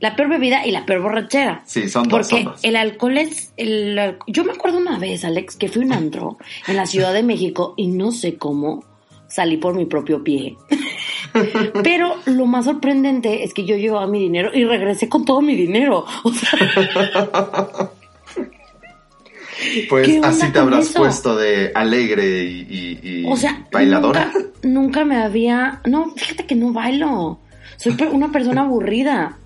La peor bebida y la peor borrachera. Sí, son dos, Porque son dos. el alcohol es... El, yo me acuerdo una vez, Alex, que fui a un antro en la Ciudad de México y no sé cómo salí por mi propio pie. Pero lo más sorprendente es que yo llevaba mi dinero y regresé con todo mi dinero. O sea, Pues ¿Qué onda así te habrás eso? puesto de alegre y, y- y o sea bailadora. Nunca, nunca me había... No, fíjate que no bailo. Soy una persona aburrida.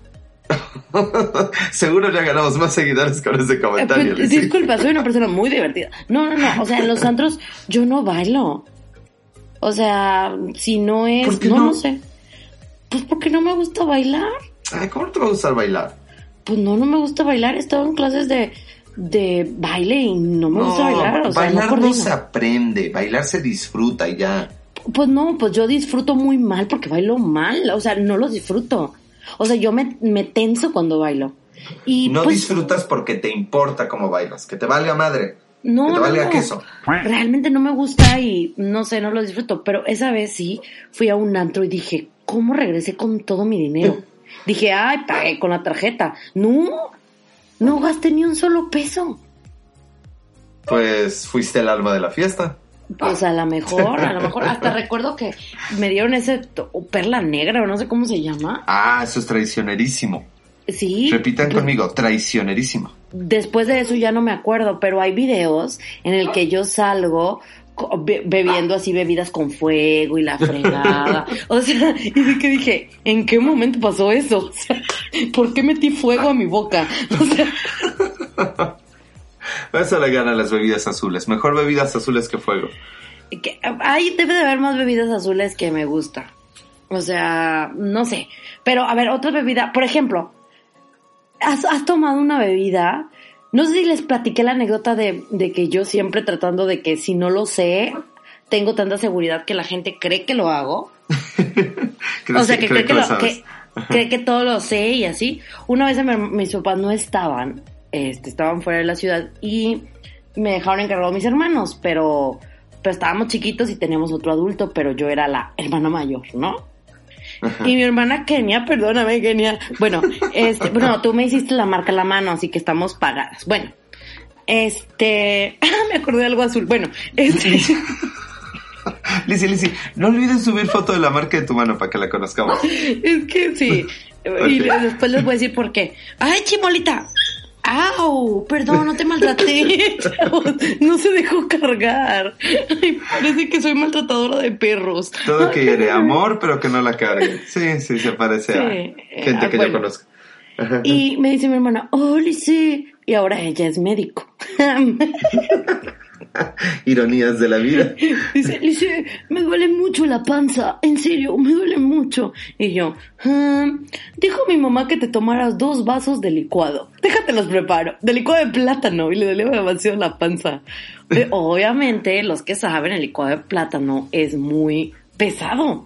Seguro ya ganamos más seguidores con ese Eh, comentario. pues, Lizzy. disculpa, soy una persona muy divertida. No, no, no. O sea, en los antros yo no bailo. O sea, si no es. ¿Por qué no, no? no sé. Pues porque no me gusta bailar. Ay, ¿Cómo te va a gustar bailar? Pues no, no me gusta bailar. He estado en clases de, de baile y no me gusta bailar. O sea, bailar no se aprende, bailar se disfruta y ya. Pues no, pues yo disfruto muy mal porque bailo mal. O sea, no lo disfruto. O sea, yo me, me tenso cuando bailo. Y no pues, disfrutas porque te importa cómo bailas, que te valga madre, No, que te valga no. queso. Realmente no me gusta y no sé, no lo disfruto. Pero esa vez sí fui a un antro y dije, ¿cómo regresé con todo mi dinero? dije, ay, pagué con la tarjeta. No, no gasté ni un solo peso. Pues fuiste el alma de la fiesta. Pues a lo mejor, a lo mejor, hasta recuerdo que me dieron ese perla negra o no sé cómo se llama. Ah, eso es traicionerísimo. Sí. Repitan pues, conmigo, traicionerísimo. Después de eso ya no me acuerdo, pero hay videos en el que yo salgo be- bebiendo así bebidas con fuego y la fregada. O sea, y que dije, ¿en qué momento pasó eso? O sea, ¿por qué metí fuego a mi boca? O sea, Eso le gana las bebidas azules. Mejor bebidas azules que fuego. que hay, debe de haber más bebidas azules que me gusta. O sea, no sé. Pero, a ver, otra bebida, por ejemplo, ¿has, has tomado una bebida? No sé si les platiqué la anécdota de, de que yo siempre tratando de que si no lo sé, tengo tanta seguridad que la gente cree que lo hago. ¿Crees o sea, que cree que, lo que- cree que todo lo sé y así. Una vez mi- mis papás no estaban, este, estaban fuera de la ciudad y me dejaron encargado mis hermanos, pero, pero estábamos chiquitos y teníamos otro adulto, pero yo era la hermana mayor, ¿no? Y mi hermana Kenia, perdóname Kenia, bueno, este, bueno, tú me hiciste la marca en la mano, así que estamos pagadas. Bueno, este, me acordé de algo azul. Bueno, este, Lizzy, Lizzy, no olvides subir foto de la marca de tu mano para que la conozcamos. Es que sí. Y después les voy a decir por qué. ¡Ay, chimolita! ¡Au! Perdón, no te maltraté. No se dejó cargar. Ay, parece que soy maltratadora de perros. Todo que quiere amor, pero que no la cargue. Sí, sí, se parece a Sí, gente ah, que bueno. yo conozco. Y me dice mi hermana, ¡Oh, sí! Y ahora ella es médico. Ironías de la vida. Dice, Lice, me duele mucho la panza, en serio, me duele mucho. Y yo, "Ah, dijo mi mamá que te tomaras dos vasos de licuado. Déjate los preparo. De licuado de plátano y le dolía demasiado la panza. Obviamente, los que saben, el licuado de plátano es muy pesado.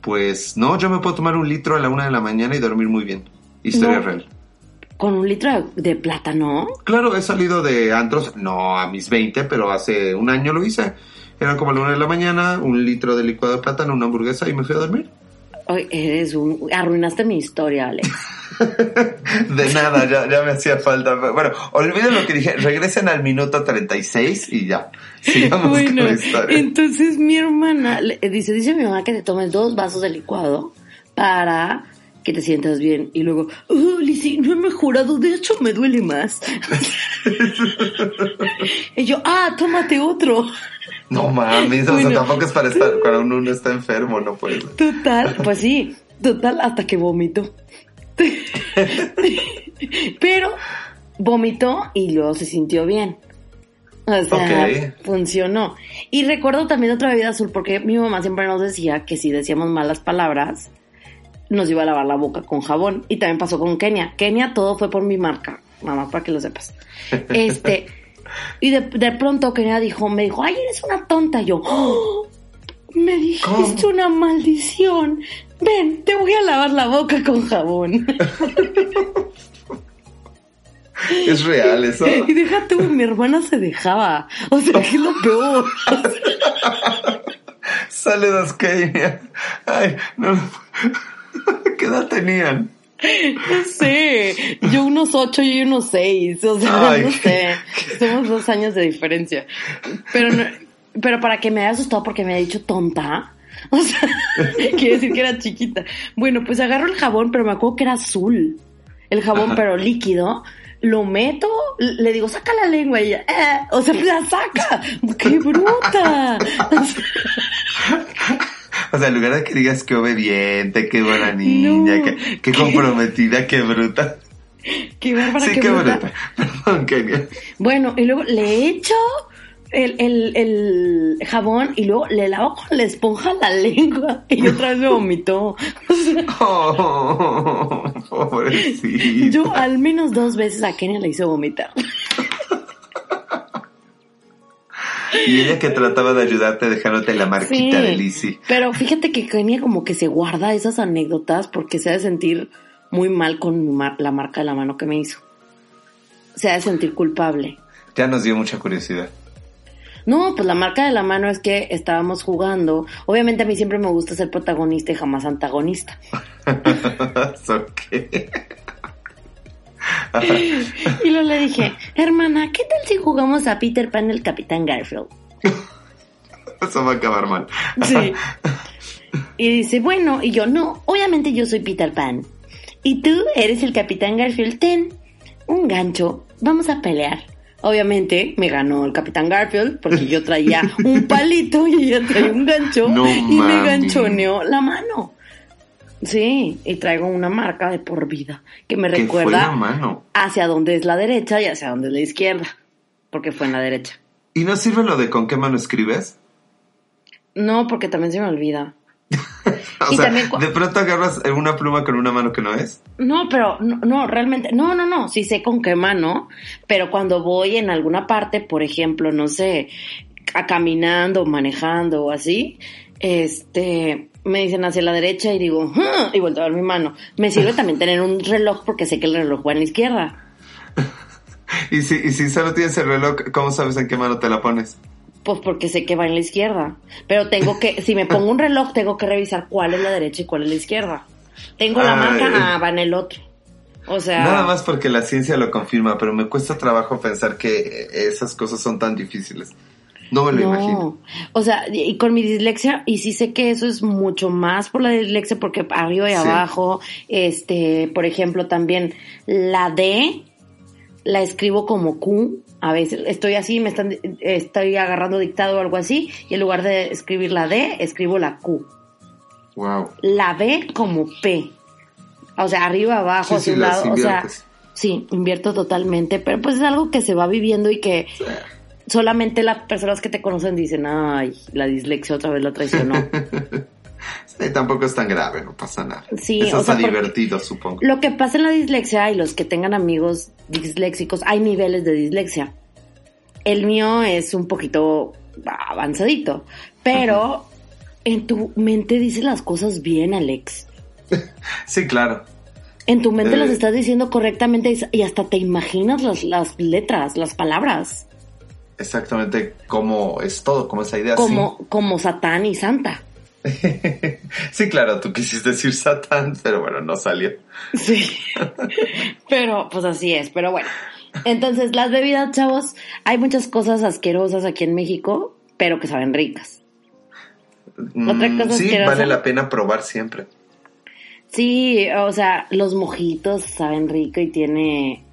Pues no, yo me puedo tomar un litro a la una de la mañana y dormir muy bien. Historia No. real. Con un litro de, de plátano. Claro, he salido de antros, no a mis 20, pero hace un año lo hice. Eran como a la una de la mañana, un litro de licuado de plátano, una hamburguesa y me fui a dormir. Ay, eres un... Arruinaste mi historia, Alex. De nada, ya, ya me hacía falta. Bueno, olviden lo que dije. Regresen al minuto 36 y ya. Sigamos Bueno, con la historia. entonces mi hermana le- dice, dice mi mamá que te tomes dos vasos de licuado para que te sientas bien. Y luego, oh, Lizzy, no he mejorado, de hecho me duele más. y yo, ah, tómate otro. No mames, o sea, Bueno. tampoco es para estar, cuando uno está enfermo, no puede. Total, pues sí, total, hasta que vomitó. Pero vomitó y luego se sintió bien. O sea, funcionó. Y recuerdo también otra bebida azul porque mi mamá siempre nos decía que si decíamos malas palabras, nos iba a lavar la boca con jabón. Y también pasó con Kenia. Kenia todo fue por mi marca, mamá, para que lo sepas. Este, y de, de pronto Kenia dijo, me dijo, ay, eres una tonta. Y yo, "Oh, me dijiste ¿Cómo? una maldición. Ven, te voy a lavar la boca con jabón. Es real eso. y deja tú, mi hermana se dejaba. O sea, que es lo peor. Saludos, Kenia. Ay, no. ¿Qué edad tenían? No sé, yo unos ocho y unos seis, o sea, Ay, no sé, somos dos años de diferencia. Pero, no- pero para que me haya asustado porque me ha dicho tonta, o sea, quiere decir que era chiquita. Bueno, pues agarro el jabón, pero me acuerdo que era azul, el jabón Ajá. pero líquido, lo meto, le digo, saca la lengua y ella, eh, o sea, la saca, qué bruta. O sea, O sea, en lugar de que digas que obediente, qué buena niña, No. qué, qué comprometida, qué bruta. qué bárbara, sí, qué, qué bruta. bruta. Perdón, Kenia. Bueno, y luego le echo el, el, el jabón y luego le lavo con la esponja la lengua y otra vez me vomitó. Oh, pobrecito. yo al menos dos veces a Kenia le hice vomitar. Y ella que trataba de ayudarte dejándote la marquita Sí. de Lizzie. Pero fíjate que Kenia como que se guarda esas anécdotas porque se ha de sentir muy mal con la marca de la mano que me hizo. Se ha de sentir culpable. Ya nos dio mucha curiosidad. No, pues la marca de la mano es que estábamos jugando. Obviamente a mí siempre me gusta ser protagonista y jamás antagonista. Ok. Y luego le dije, hermana, ¿qué tal si jugamos a Peter Pan el Capitán Garfield? Eso va a acabar mal. Sí. Y dice, bueno, y yo, no, obviamente yo soy Peter Pan. Y tú eres el Capitán Garfield, ten un gancho, vamos a pelear. Obviamente me ganó el Capitán Garfield porque yo traía un palito y ella traía un gancho No y me ganchoneó la mano. Sí, y traigo una marca de por vida que me recuerda la mano. hacia dónde es la derecha y hacia dónde es la izquierda, porque fue en la derecha. ¿Y no sirve lo de con qué mano escribes? No, porque también se me olvida. O Y sea, también de pronto agarras una pluma con una mano que no es. No, pero no, no, realmente, no, no, no, sí sé con qué mano, pero cuando voy en alguna parte, por ejemplo, no sé, a caminando, manejando o así, este, me dicen hacia la derecha y digo, "Ah", y vuelto a ver mi mano. Me sirve también tener un reloj porque sé que el reloj va en la izquierda. Y si, y si solo tienes el reloj, ¿cómo sabes en qué mano te la pones? Pues porque sé que va en la izquierda. Pero tengo que, si me pongo un reloj, tengo que revisar cuál es la derecha y cuál es la izquierda. Tengo la Ah, marca, eh. ah, va en el otro. O sea. Nada más porque la ciencia lo confirma, pero me cuesta trabajo pensar que esas cosas son tan difíciles. No me lo imagino. O sea, y con mi dislexia, y sí sé que eso es mucho más por la dislexia, porque arriba y Sí. abajo, este, por ejemplo, también la D la escribo como Q. A veces estoy así, me están, estoy agarrando dictado o algo así, y en lugar de escribir la D, escribo la Q. Wow. La B como P. O sea, arriba, abajo, Sí, hacia sí, un las lado. O sea, sí, invierto totalmente, pero pues es algo que se va viviendo y que solamente las personas que te conocen dicen, ay, la dislexia otra vez la traicionó. Sí, tampoco es tan grave, no pasa nada. Sí, Eso o sea, divertido, supongo. Lo que pasa en la dislexia y los que tengan amigos disléxicos, hay niveles de dislexia. El mío es un poquito avanzadito, pero en tu mente dices las cosas bien, Alex. Sí, claro. En tu mente Eh. las estás diciendo correctamente y- y hasta te imaginas las, las letras, las palabras, Exactamente como es todo, como esa idea. como, como Satán y Santa. Sí. Claro, tú quisiste decir Satán, pero bueno, no salió. Sí. Pero, pues así es, pero bueno. Entonces, las bebidas, chavos, hay muchas cosas asquerosas aquí en México, pero que saben ricas. Otra Mm, cosa sí, asquerosa. vale la pena probar siempre. Sí, o sea, los mojitos saben rico y tiene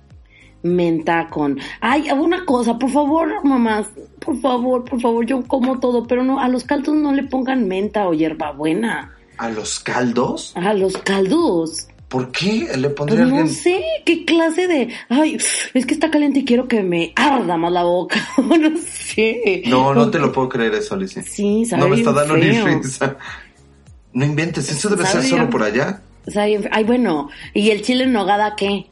menta con... Ay, una cosa, por favor, mamás, por favor, por favor, yo como todo, pero no, a los caldos no le pongan menta o hierbabuena. ¿A los caldos? A los caldos. ¿Por qué? ¿Le Pues pondría no alguien? sé, qué clase de... Ay, es que está caliente y quiero que me arda más la boca. no sé. No, no te lo puedo creer eso, Alicia. Sí, sabe No me está dando ni risa. No inventes, eso debe Sabe ser solo bien- por allá. Sabe bien fe- Ay, bueno, ¿y el chile en nogada qué?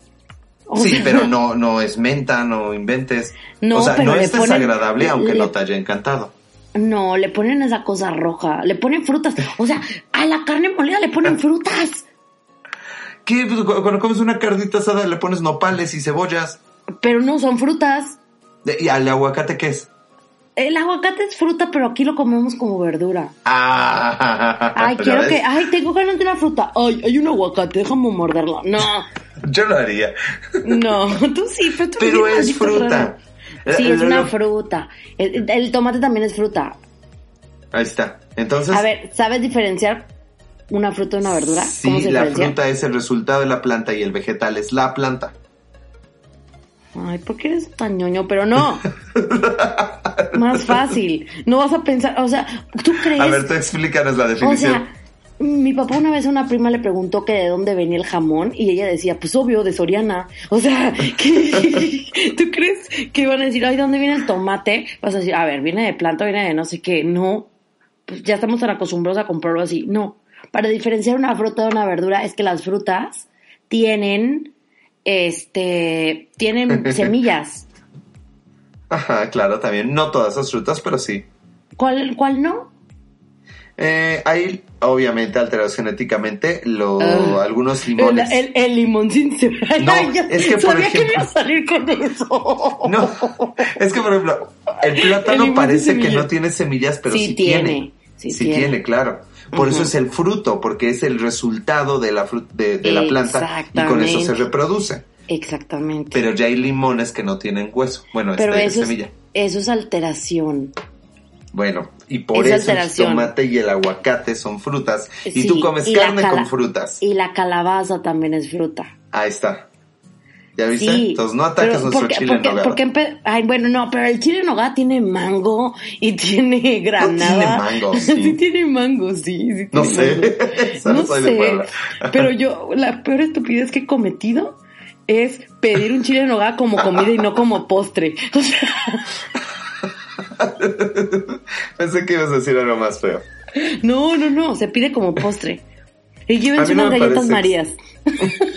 Sí, pero no, no es menta, no inventes. No, o sea, pero no es ponen- desagradable, aunque le- no te haya encantado. No, le ponen esa cosa roja, le ponen frutas. O sea, a la carne molida le ponen frutas. ¿Qué? Pues, cu- Cuando comes una carnita asada le pones nopales y cebollas. Pero no son frutas. ¿Y al aguacate qué es? El aguacate es fruta, pero aquí lo comemos como verdura. Ah, Ay, ¿ya quiero ves? que. Ay, tengo ganas de una fruta. Ay, hay un aguacate, déjame morderla. No, Yo lo haría. no, tú sí, pero tú Pero es fruta. raro. Sí, es una fruta. El, el tomate también es fruta. Ahí está. Entonces, A ver, ¿sabes diferenciar una fruta de una verdura? sí, ¿Cómo se la diferencia? fruta es el resultado de la planta y el vegetal es la planta. Ay, ¿por qué eres tan ñoño? Pero no. Más fácil. No vas a pensar, o sea, ¿tú crees? A ver, tú explícanos la o definición. sea, mi papá una vez a una prima le preguntó que de dónde venía el jamón y ella decía, pues obvio, de Soriana. O sea, ¿qué- ¿tú crees que van a decir, ay, ¿de dónde viene el tomate? Vas a decir, a ver, viene de planta, viene de no sé qué. No, pues ya estamos tan acostumbrados a comprarlo así. No, para diferenciar una fruta de una verdura es que las frutas tienen, este, tienen semillas. Ajá, claro, también. No todas las frutas, pero sí. ¿Cuál, cuál no? Eh, hay, obviamente, alterados genéticamente, lo, Ah. algunos El, limones. el, el limón sin. No, es que, por sabía que ejemplo- iba a salir con eso. No, es que, por ejemplo, el El plátano parece que no tiene semillas, pero sí, Sí tiene. tiene, sí Sí, tiene. tiene. claro. Por eso es el fruto, porque es el resultado de la, de, de la planta y con eso se reproduce. Exactamente. Pero ya hay limones que no tienen hueso. Bueno, Pero este, eso, es, semilla. eso es alteración. Bueno, y por Es eso el alteración. tomate y el aguacate son frutas. Y tú comes y carne con frutas. Y la calabaza también es fruta. Ahí está. ¿Ya viste? Sí. Entonces no ataques pero nuestro porque- chile porque- en nogada. porque Ay, bueno, no, pero el chile en nogada tiene mango y tiene granada. tiene mango, sí. tiene mango, sí. sí No sé. no Puebla. Pero yo, la peor estupidez que he cometido es pedir un chile en nogada como comida y no como postre. O sea, Pensé que ibas a decir algo más feo. no, no, no, se pide como postre. Y llévense no unas galletas parece- marías.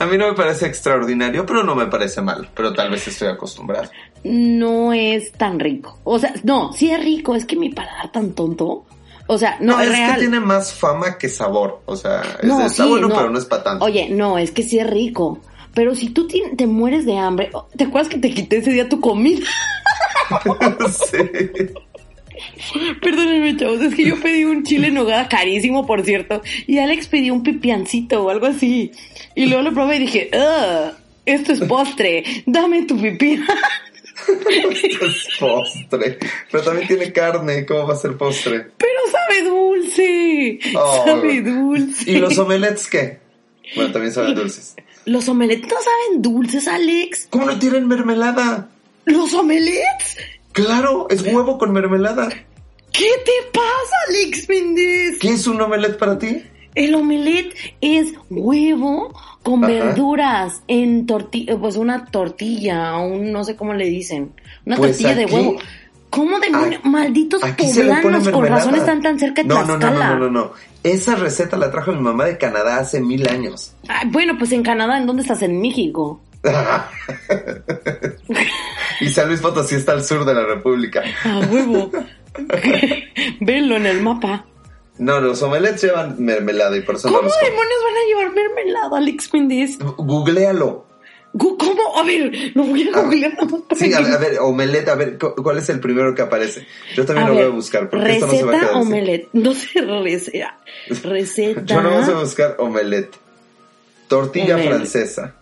A mí no me parece extraordinario, pero no me parece mal. Pero tal vez estoy acostumbrado. No es tan rico. O sea, no, sí es rico, es que mi paladar tan tonto. O sea, no, No, es es real. que tiene más fama que sabor. O sea, es- No, está sí, bueno, no. pero no es para tanto. Oye, no, es que sí es rico. Pero si tú ti- te mueres de hambre, ¿te acuerdas que te quité ese día tu comida? sí. Perdónenme, chavos, es que yo pedí un chile en nogada carísimo, por cierto, y Alex pidió un pipiancito o algo así. Y luego lo probé y dije, "Ugh, esto es postre, dame tu Es postre. Pero también tiene carne. ¿Cómo va a ser postre? Pero sabe dulce, Oh. sabe dulce. ¿Y los omelets qué? Bueno, también saben dulces. Los omelets no saben dulces, Alex. ¿Cómo no tienen mermelada? ¿Los omelets? Claro, es huevo con mermelada. ¿Qué te pasa, Alex Méndez? ¿Qué es un omelet para ti? El omelette es huevo con Ajá. verduras en tortilla, pues una tortilla, un no sé cómo le dicen, una Pues tortilla de huevo. ¿Cómo demonios? Malditos poblanos, con razón están tan cerca de no, no, no, Tlaxcala. no, no, no, no. Esa receta la trajo mi mamá de Canadá hace mil años. Ah, bueno, pues en Canadá, ¿en dónde estás? En México. y San Luis Potosí está al sur de la República. A huevo. Venlo en el mapa. No, los omelets llevan mermelada y por eso no ¿Cómo demonios van a llevar mermelada, Alex Méndez? Googlealo. ¿Cómo? A ver, lo voy a Ah, googlear. Sí, a ver, a ver, omelette, a ver, cu- ¿cuál es el primero que aparece? Yo también A lo ver, voy a buscar, porque esto no se va a receta quedar así. omelette. No sé, receta. Receta. Yo no vamos a buscar omelette. Tortilla Omelette. francesa.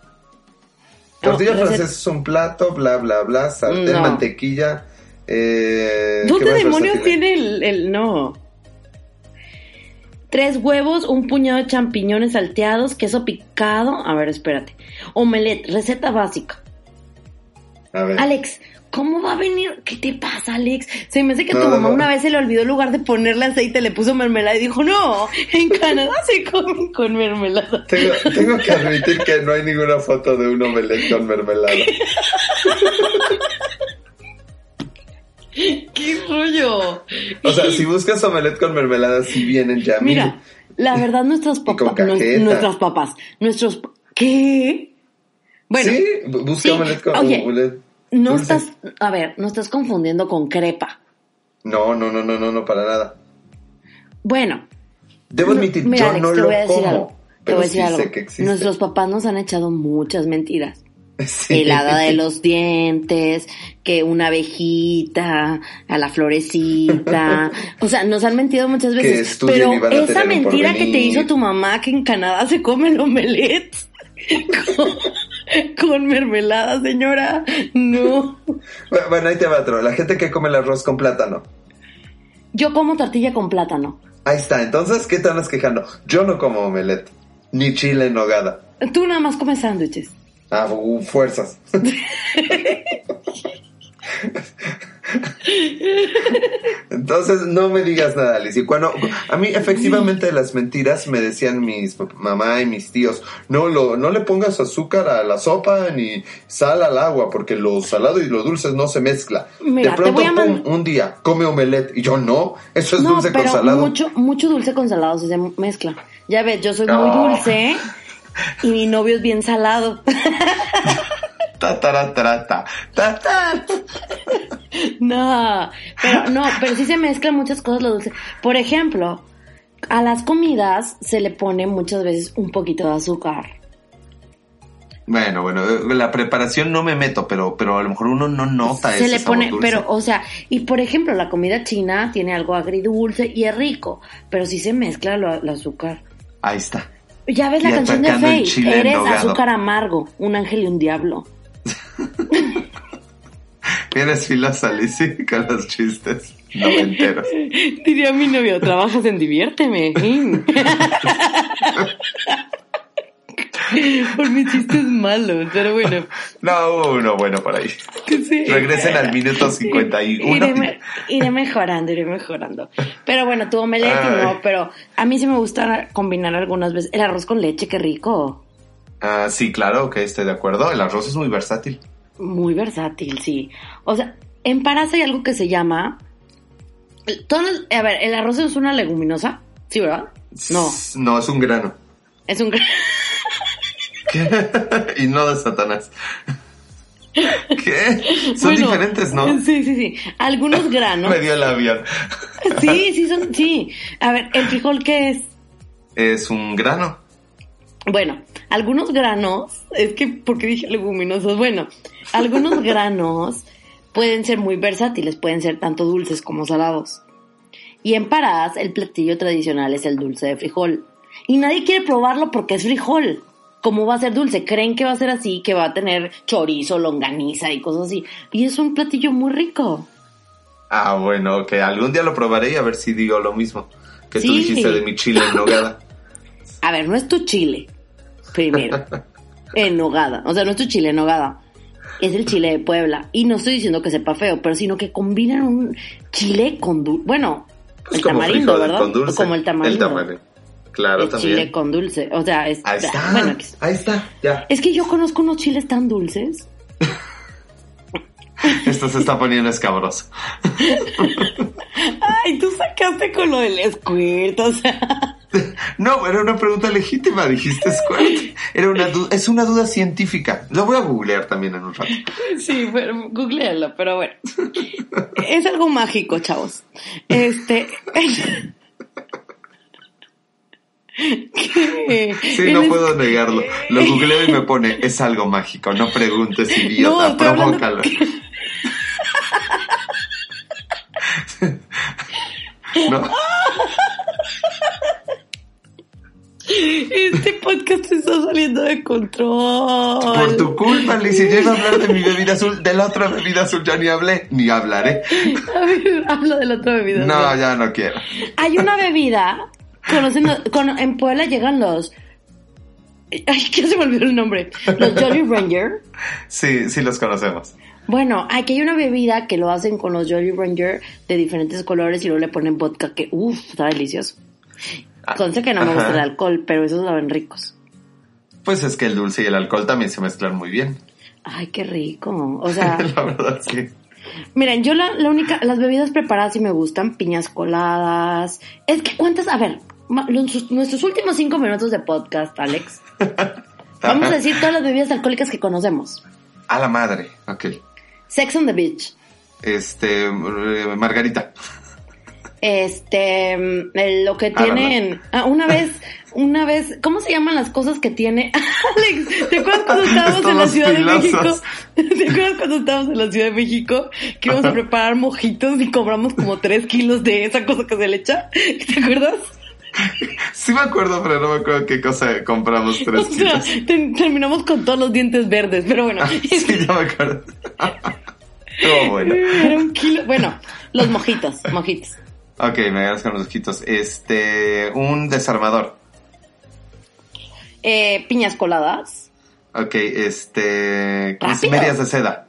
Tortilla No, receta- francesa es un plato, bla, bla, bla, sartén, No. mantequilla. Eh, ¿qué ¿Dónde demonios tiene el, el no? Tres huevos, un puñado de champiñones salteados, queso picado. A ver, espérate. Omelette, receta básica. A ver. Alex, ¿cómo va a venir? ¿Qué te pasa, Alex? Se me hace que No, tu mamá no. una vez se le olvidó en lugar de ponerle aceite, le puso mermelada y dijo, no, en Canadá se comen con mermelada. Tengo, tengo que admitir que no hay ninguna foto de un omelette con mermelada. rollo! O sea, si buscas omelette con mermelada, sí vienen ya. Mira, la verdad, papás, cajeta. nuestras papás, nuestros... ¿Qué? Bueno, sí, bu- busca sí, omelette con oye, omelette no dulce. estás, a ver, no estás confundiendo con crepa. No, no, no, no, no, no, para nada. Bueno, Debo admitir, mira, yo Alex, no te lo voy a decir como. algo. Te Pero voy a decir sí algo. sé que existe. Nuestros papás nos han echado muchas mentiras. Sí. El hada de los dientes, que una abejita, a la florecita. O sea, nos han mentido muchas veces. Pero esa mentira que te hizo tu mamá que en Canadá se come el omelette con, con mermelada, señora. No. Bu- Bueno, ahí te va otro. La gente que come el arroz con plátano. Yo como tortilla con plátano. Ahí está. Entonces, ¿qué te andas quejando? Yo no como omelette. Ni chile en nogada. Tú nada más comes sándwiches. Ah, fuerzas. Entonces, no me digas nada, Alice. Y cuando, a mí, efectivamente, las mentiras me decían mis mamá y mis tíos, no, lo, no le pongas azúcar a la sopa ni sal al agua, porque lo salado y lo dulce no se mezcla. Mira, de pronto, pum, un día, come omelette. Y yo, no, eso es no, dulce con salado. mucho, mucho dulce con salado se mezcla. Ya ves, yo soy muy No. dulce y mi novio es bien salado. Ta, ta, ta, ta. No, pero no, pero sí se mezclan muchas cosas lo dulce. Por ejemplo, a las comidas se le pone muchas veces un poquito de azúcar. Bueno, bueno, eh, la preparación no me meto, pero, pero a lo mejor uno no nota se ese le sabor pone, dulce. pero, o sea, y por ejemplo, la comida china tiene algo agridulce y es rico, pero sí se mezcla el azúcar. Ahí está. Ya ves la canción de Faye, eres nogado. azúcar amargo, un ángel y un diablo. Tienes filas, Alice, con los chistes noventeros. Diría mi novio, trabajas en diviérteme. Por mis chistes malos, pero bueno. No, hubo uno bueno por ahí. sí. Regresen al minuto 51. Iré, me- iré mejorando, iré mejorando. Pero bueno, tu omelette no, pero a mí sí me gusta combinar algunas veces. El arroz con leche, qué rico. Ah, sí, claro, que estoy de acuerdo. El arroz es muy versátil. Muy versátil, sí. O sea, en Paras hay algo que se llama... todos a ver, ¿el arroz es una leguminosa? Sí, ¿verdad? No, No, es un grano. es un... gra- ¿Qué? y no de Satanás. ¿Qué? Son Bueno, diferentes, ¿no? Sí, sí, sí. Algunos granos. Me dio el avión. Sí, sí, son... Sí. A ver, ¿el frijol qué es? Es un grano. Bueno, algunos granos, es que, porque dije leguminosos? Bueno, algunos granos pueden ser muy versátiles, pueden ser tanto dulces como salados. Y en Parás, el platillo tradicional es el dulce de frijol. Y nadie quiere probarlo porque es frijol. ¿Cómo va a ser dulce? Creen que va a ser así, que va a tener chorizo, longaniza y cosas así. Y es un platillo muy rico. Ah, bueno, que algún día lo probaré y a ver si digo lo mismo que tú Sí. dijiste de mi chile en nogada. A ver, no es tu chile, primero. en nogada. O sea, no es tu chile en nogada. Es el chile de Puebla. Y no estoy diciendo que sepa feo, pero sino que combinan un chile con dulce. Bueno, Pues el como tamarindo, ¿verdad? con dulce. Como el tamarindo. El tamarindo. Claro, el también. chile con dulce. O sea, es. Ahí está. Bueno, es- Ahí está. Ya. es que yo conozco unos chiles tan dulces. Esto se está poniendo escabroso. Ay, tú sacaste con lo del squirt, o sea. No, era una pregunta legítima, dijiste squirt. Era una es una duda científica. Lo voy a googlear también en un rato. Sí, pero googlealo, pero bueno. Es algo mágico, chavos. Este. ¿Qué? Sí, no puedo negarlo. Lo googleo y me pone, es algo mágico, no preguntes, idiota, No, hablando-. No, Este podcast está saliendo de control. por tu culpa, Lizzie, yo iba a hablar de mi bebida azul, de la otra bebida azul ya ni hablé, ni hablaré. A ver, habla de la otra bebida. No, ya no quiero. Hay una bebida. Conocen, con- en Puebla llegan los. Ay, que se me olvidó el nombre. Los Jolly Ranger. Sí, sí los conocemos. Bueno, aquí hay una bebida que lo hacen con los Jolly Ranger de diferentes colores y luego le ponen vodka que, uff, está delicioso. Conste que no me gusta el alcohol, pero esos saben ricos. Pues es que el dulce y el alcohol también se mezclan muy bien. Ay, qué rico. O sea, La verdad, sí. miren, yo la, la única, las bebidas preparadas sí me gustan, piñas coladas. Es que, ¿cuántas? A ver, los- nuestros últimos cinco minutos de podcast, Alex. Vamos a decir todas las bebidas alcohólicas que conocemos. A la madre, ok. Sex on the Beach. Este, eh, Margarita. Este, mm, el- lo que Ah, tienen. Ah, una vez, una vez, ¿cómo se llaman las cosas que tiene? Alex, ¿te acuerdas cuando estábamos en la Ciudad de México? ¿Te acuerdas cuando estábamos en la Ciudad de México? Que íbamos a preparar mojitos y cobramos como tres kilos de esa cosa que se le echa. ¿Te acuerdas? Sí me acuerdo, pero no me acuerdo qué cosa compramos O tres sea, ten- terminamos con todos los dientes verdes, pero bueno. Sí, ya me acuerdo. Bueno. Era un kilo. Bueno, los mojitos, mojitos. Ok, me agarras con los ojitos. Este, un desarmador. Eh, piñas coladas. Ok, este, ¿cómo se- Rápido. medias de seda.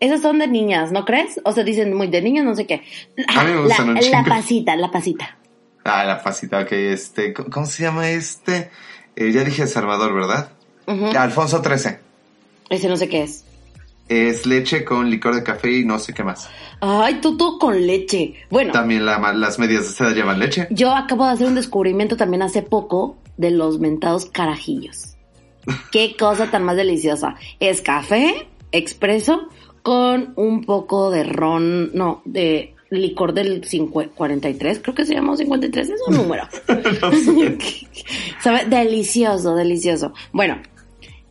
Esas son de niñas, ¿no crees? O sea, dicen muy de niñas, no sé qué. A mí me gustan la, un la pasita, la pasita. Ah, la pasita, ok, este, ¿cómo se llama este? Eh, ya dije desarmador, ¿verdad? Alfonso 13. Ese no sé qué es. Es leche con licor de café y no sé qué más. Ay, tú todo con leche. Bueno, También la las medias de seda llevan leche. yo acabo de hacer un descubrimiento también hace poco de los mentados carajillos. Qué cosa tan más deliciosa. Es café expreso con un poco de ron, no, de licor del 50 43, creo que se llama 53, es un número. Sabe, delicioso, delicioso. Bueno,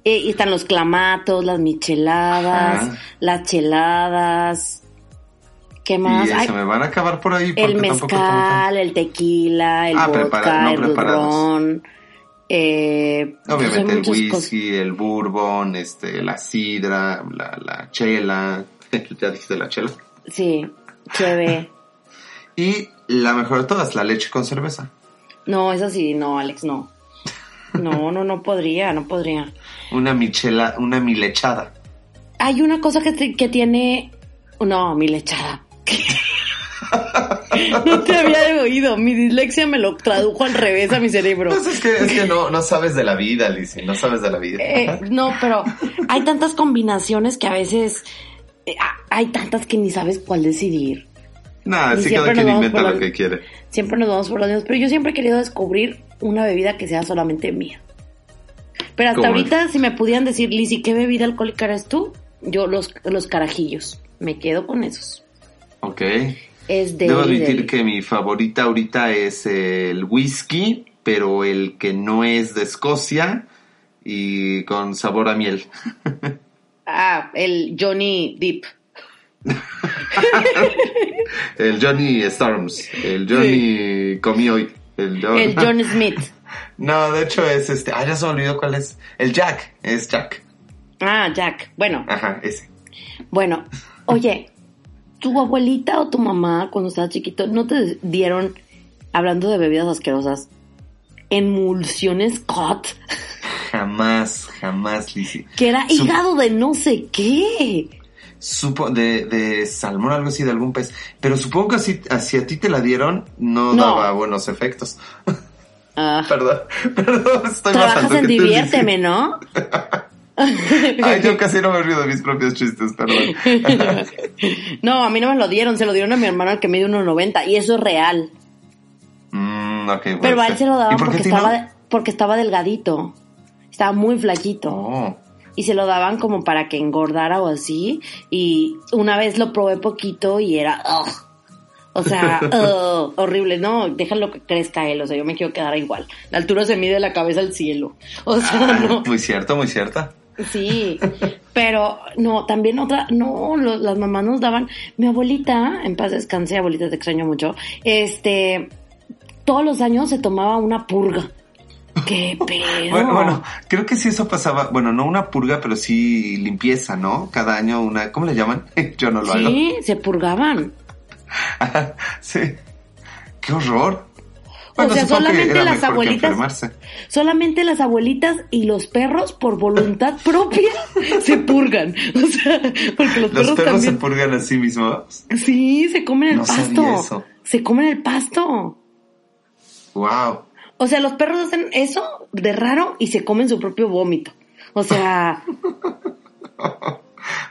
eh, y están los clamatos, las micheladas, Ajá. las cheladas. ¿Qué más? Ay, se me van a acabar por ahí. el mezcal, el tequila, el Ah, vodka, prepara- no el ron. Eh, pues Obviamente el whisky, cosas. el bourbon, este, la sidra, la, la chela. ya dijiste la chela. Sí, chévere. Y la mejor de todas, la leche con cerveza. No, es así, no, Alex, no. No, no, no podría, no podría. Una michela, una milechada. Hay una cosa que, te- que tiene... No, mi lechada. no te había oído. Mi dislexia me lo tradujo al revés a mi cerebro. Pues es que, es que no, no sabes de la vida, Lizzie, no sabes de la vida. Eh, no, pero hay tantas combinaciones que a veces... eh, ah, hay tantas que ni sabes cuál decidir. Nada, sí siempre cada quien inventa por lo que quiere. Siempre nos vamos por los mismos. Pero yo siempre he querido descubrir una bebida que sea solamente mía. Pero hasta ahorita, si me pudieran decir, Lizzy, ¿qué bebida alcohólica eres tú? Yo los, los carajillos. Me quedo con esos. Ok. Es de... Debo admitir que mi favorita ahorita es el whisky, pero el que no es de Escocia y con sabor a miel. Ah, el Johnny Deep. El Johnny Storms, el Johnny comí hoy. El, John- El John Smith. No, de hecho es este. Ah, ya se me olvidó cuál es. El Jack, es Jack. Ah, Jack. Bueno, Ajá, ese. bueno. Oye, ¿tu abuelita o tu mamá cuando estabas chiquito no te dieron, hablando de bebidas asquerosas, emulsiones Scott? Jamás, jamás, Lizzie. Que era Su- hígado de no sé qué. Supo, de, de salmón, algo así, de algún pez. Pero supongo que así, así a ti te la dieron, no, No. daba buenos efectos. Ah, Perdón, perdón, estoy trabajas en diviérteme. ¿no? Ay, yo casi no me río de mis propios chistes, perdón. no, a mí no me lo dieron, se lo dieron a mi hermano al que mide 1.90 y eso es real. Mm, ok, puede Pero a él se lo ¿Y daban porque no? estaba, porque estaba delgadito. Estaba muy flaquito. Oh, Y se lo daban como para que engordara o así. Y una vez lo probé poquito y era... ugh. O sea, ugh, horrible, no, déjalo que crezca él, o sea, yo me quiero quedar igual. La altura se mide de la cabeza al cielo. O sea, Ah, no. Muy cierto, muy cierta. Sí, pero no, también otra, no, lo- las mamás nos daban, mi abuelita, en paz descanse, abuelita te extraño mucho, este, todos los años se tomaba una purga. Qué pedo. Bueno, bueno, creo que sí eso pasaba, bueno, no una purga, pero sí limpieza, ¿no? Cada año una, ¿cómo le llaman? Yo no lo hago. Sí, se purgaban. sí. Qué horror. O sea, solamente las abuelitas, solamente las abuelitas y los perros por voluntad propia se purgan. O sea, porque los, Los perros, perros se purgan a sí mismos. Sí, se comen el No pasto. eso. Se comen el pasto. Wow. O sea, los perros hacen eso de raro y se comen su propio vómito. O sea,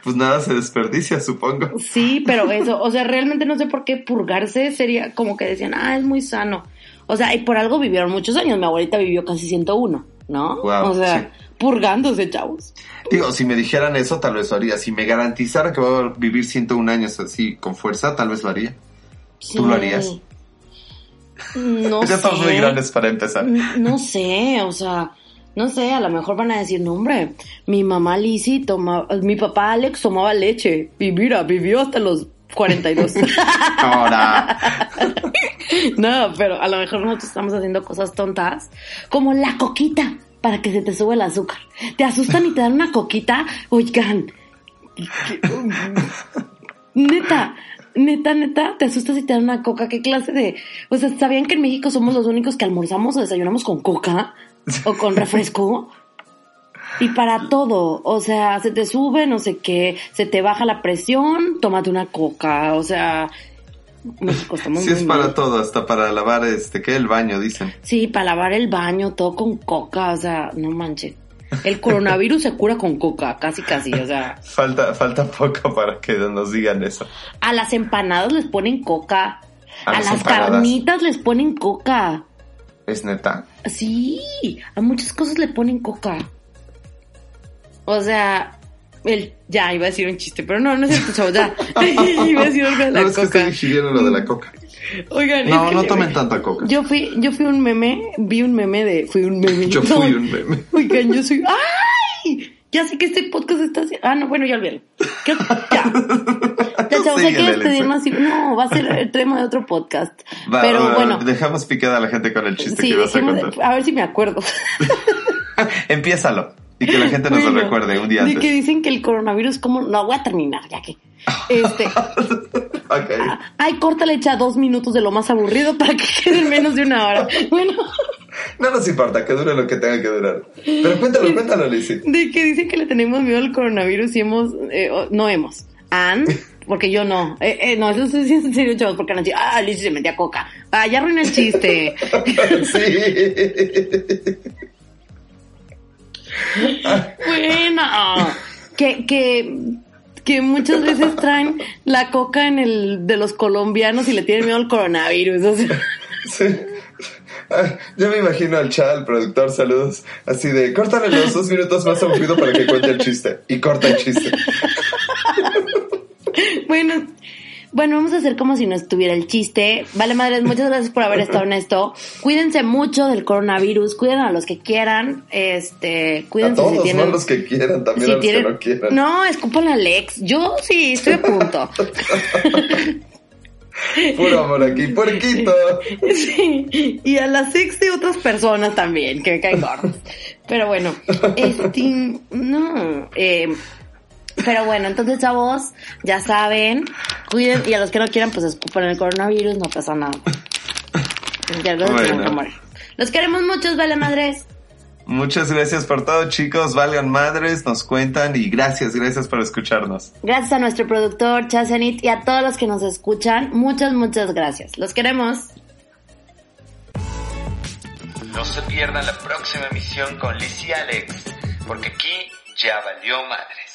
Pues nada se desperdicia, supongo. sí, pero eso, o sea, realmente no sé por qué purgarse sería como que decían, ah, es muy sano. O sea, y por algo vivieron muchos años. Mi abuelita vivió casi 101, ¿no? Guau, o sea, sí. purgándose, chavos. Digo, si me dijeran eso, tal vez lo haría. Si me garantizaran que voy a vivir 101 años así con fuerza, tal vez lo haría. ¿Tú lo harías? No ya estamos muy grandes para empezar. No sé, o sea, no sé, a lo mejor van a decir, no hombre, mi mamá Lizzy tomaba, mi papá Alex tomaba leche y mira, vivió hasta los 42. Ahora. no, pero a lo mejor nosotros estamos haciendo cosas tontas, como la coquita, para que se te sube el azúcar. Te asustan y te dan una coquita, oigan, neta. Neta, neta, te asustas y te dan una coca. ¿Qué clase de...? O sea, ¿sabían que en México somos los únicos que almorzamos o desayunamos con coca? ¿O con refresco? Y para todo, o sea, se te sube, no sé qué, se te baja la presión, tómate una coca, o sea, México estamos Sí muy es mal. para todo, hasta para lavar este, ¿qué? El baño, dicen. Sí, para lavar el baño, todo con coca, o sea, no manches. El coronavirus se cura con coca, casi casi, o sea, Falta, falta poco para que nos digan eso. a las empanadas les ponen coca, A a, las empanadas. carnitas les ponen coca. ¿Es neta? Sí, a muchas cosas le ponen coca. O sea, el, ya iba a decir un chiste, pero no, no es cierto, chavos, ya. iba a decir algo de la No, es que coca. estoy lo de la coca. Oigan, es No, que no tomen tanta coca. Yo fui, yo fui un meme, vi un meme de, fui un meme. Yo No. fui un meme. Oigan, yo soy, ¡ay! Ya sé que este podcast está haciendo, ah, no, bueno, ya olvídalo. Ya. Ya, chavos, hay que despedirnos así. No, va a ser el tema de otro podcast. Va, Pero va, bueno, Dejamos picada a la gente con el chiste sí, que ibas a contar. a ver si me acuerdo. Empiézalo. Y que la gente nos lo Bueno, recuerde un día De antes. que dicen que el coronavirus, como, no, voy a terminar, ya que. Este, Ok. ay, córtale echa dos minutos de lo más aburrido para que quede en menos de una hora. Bueno. No nos importa, que dure lo que tenga que durar. Pero cuéntalo, cuéntalo, Lizzy. De que dicen que le tenemos miedo al coronavirus y hemos, eh, no hemos. ¿Han? Porque yo no. Eh, eh, no, eso sí es en serio, chavos, porque han dicho, ah, Liz se metía coca. Ah, ya arruiné el chiste. sí. Bueno. Que, que, que muchas veces traen la coca en el de los colombianos y le tienen miedo al coronavirus. O sea, Sí. Ah, Yo me imagino al chat, al productor, saludos, así de, córtale los dos minutos más aburrido para que cuente el chiste. Y corta el chiste. bueno. Bueno, vamos a hacer como si no estuviera el chiste. Vale, madres, muchas gracias por haber estado en esto. Cuídense mucho del coronavirus, cuiden a los que quieran, este, A cuídense todos, si tienen... no a los que quieran, también si a los tienen- que no quieran. No, escupan a Alex. Yo sí, estoy a punto. Puro amor aquí, puerquito. Sí, y a las ex de otras personas también, que me caen gordos. Pero bueno, este, no, eh, pero bueno, entonces chavos, ya saben, cuiden, y a los que no quieran, pues escupan el coronavirus, no pasa nada. Bueno. Los queremos muchos, vale madres. Muchas gracias por todo, chicos. Valgan madres, nos cuentan y gracias, gracias por escucharnos. Gracias a nuestro productor Chasenit y a todos los que nos escuchan, muchas, muchas gracias. Los queremos. No se pierdan la próxima emisión con Liz y Alex, porque aquí ya valió madres.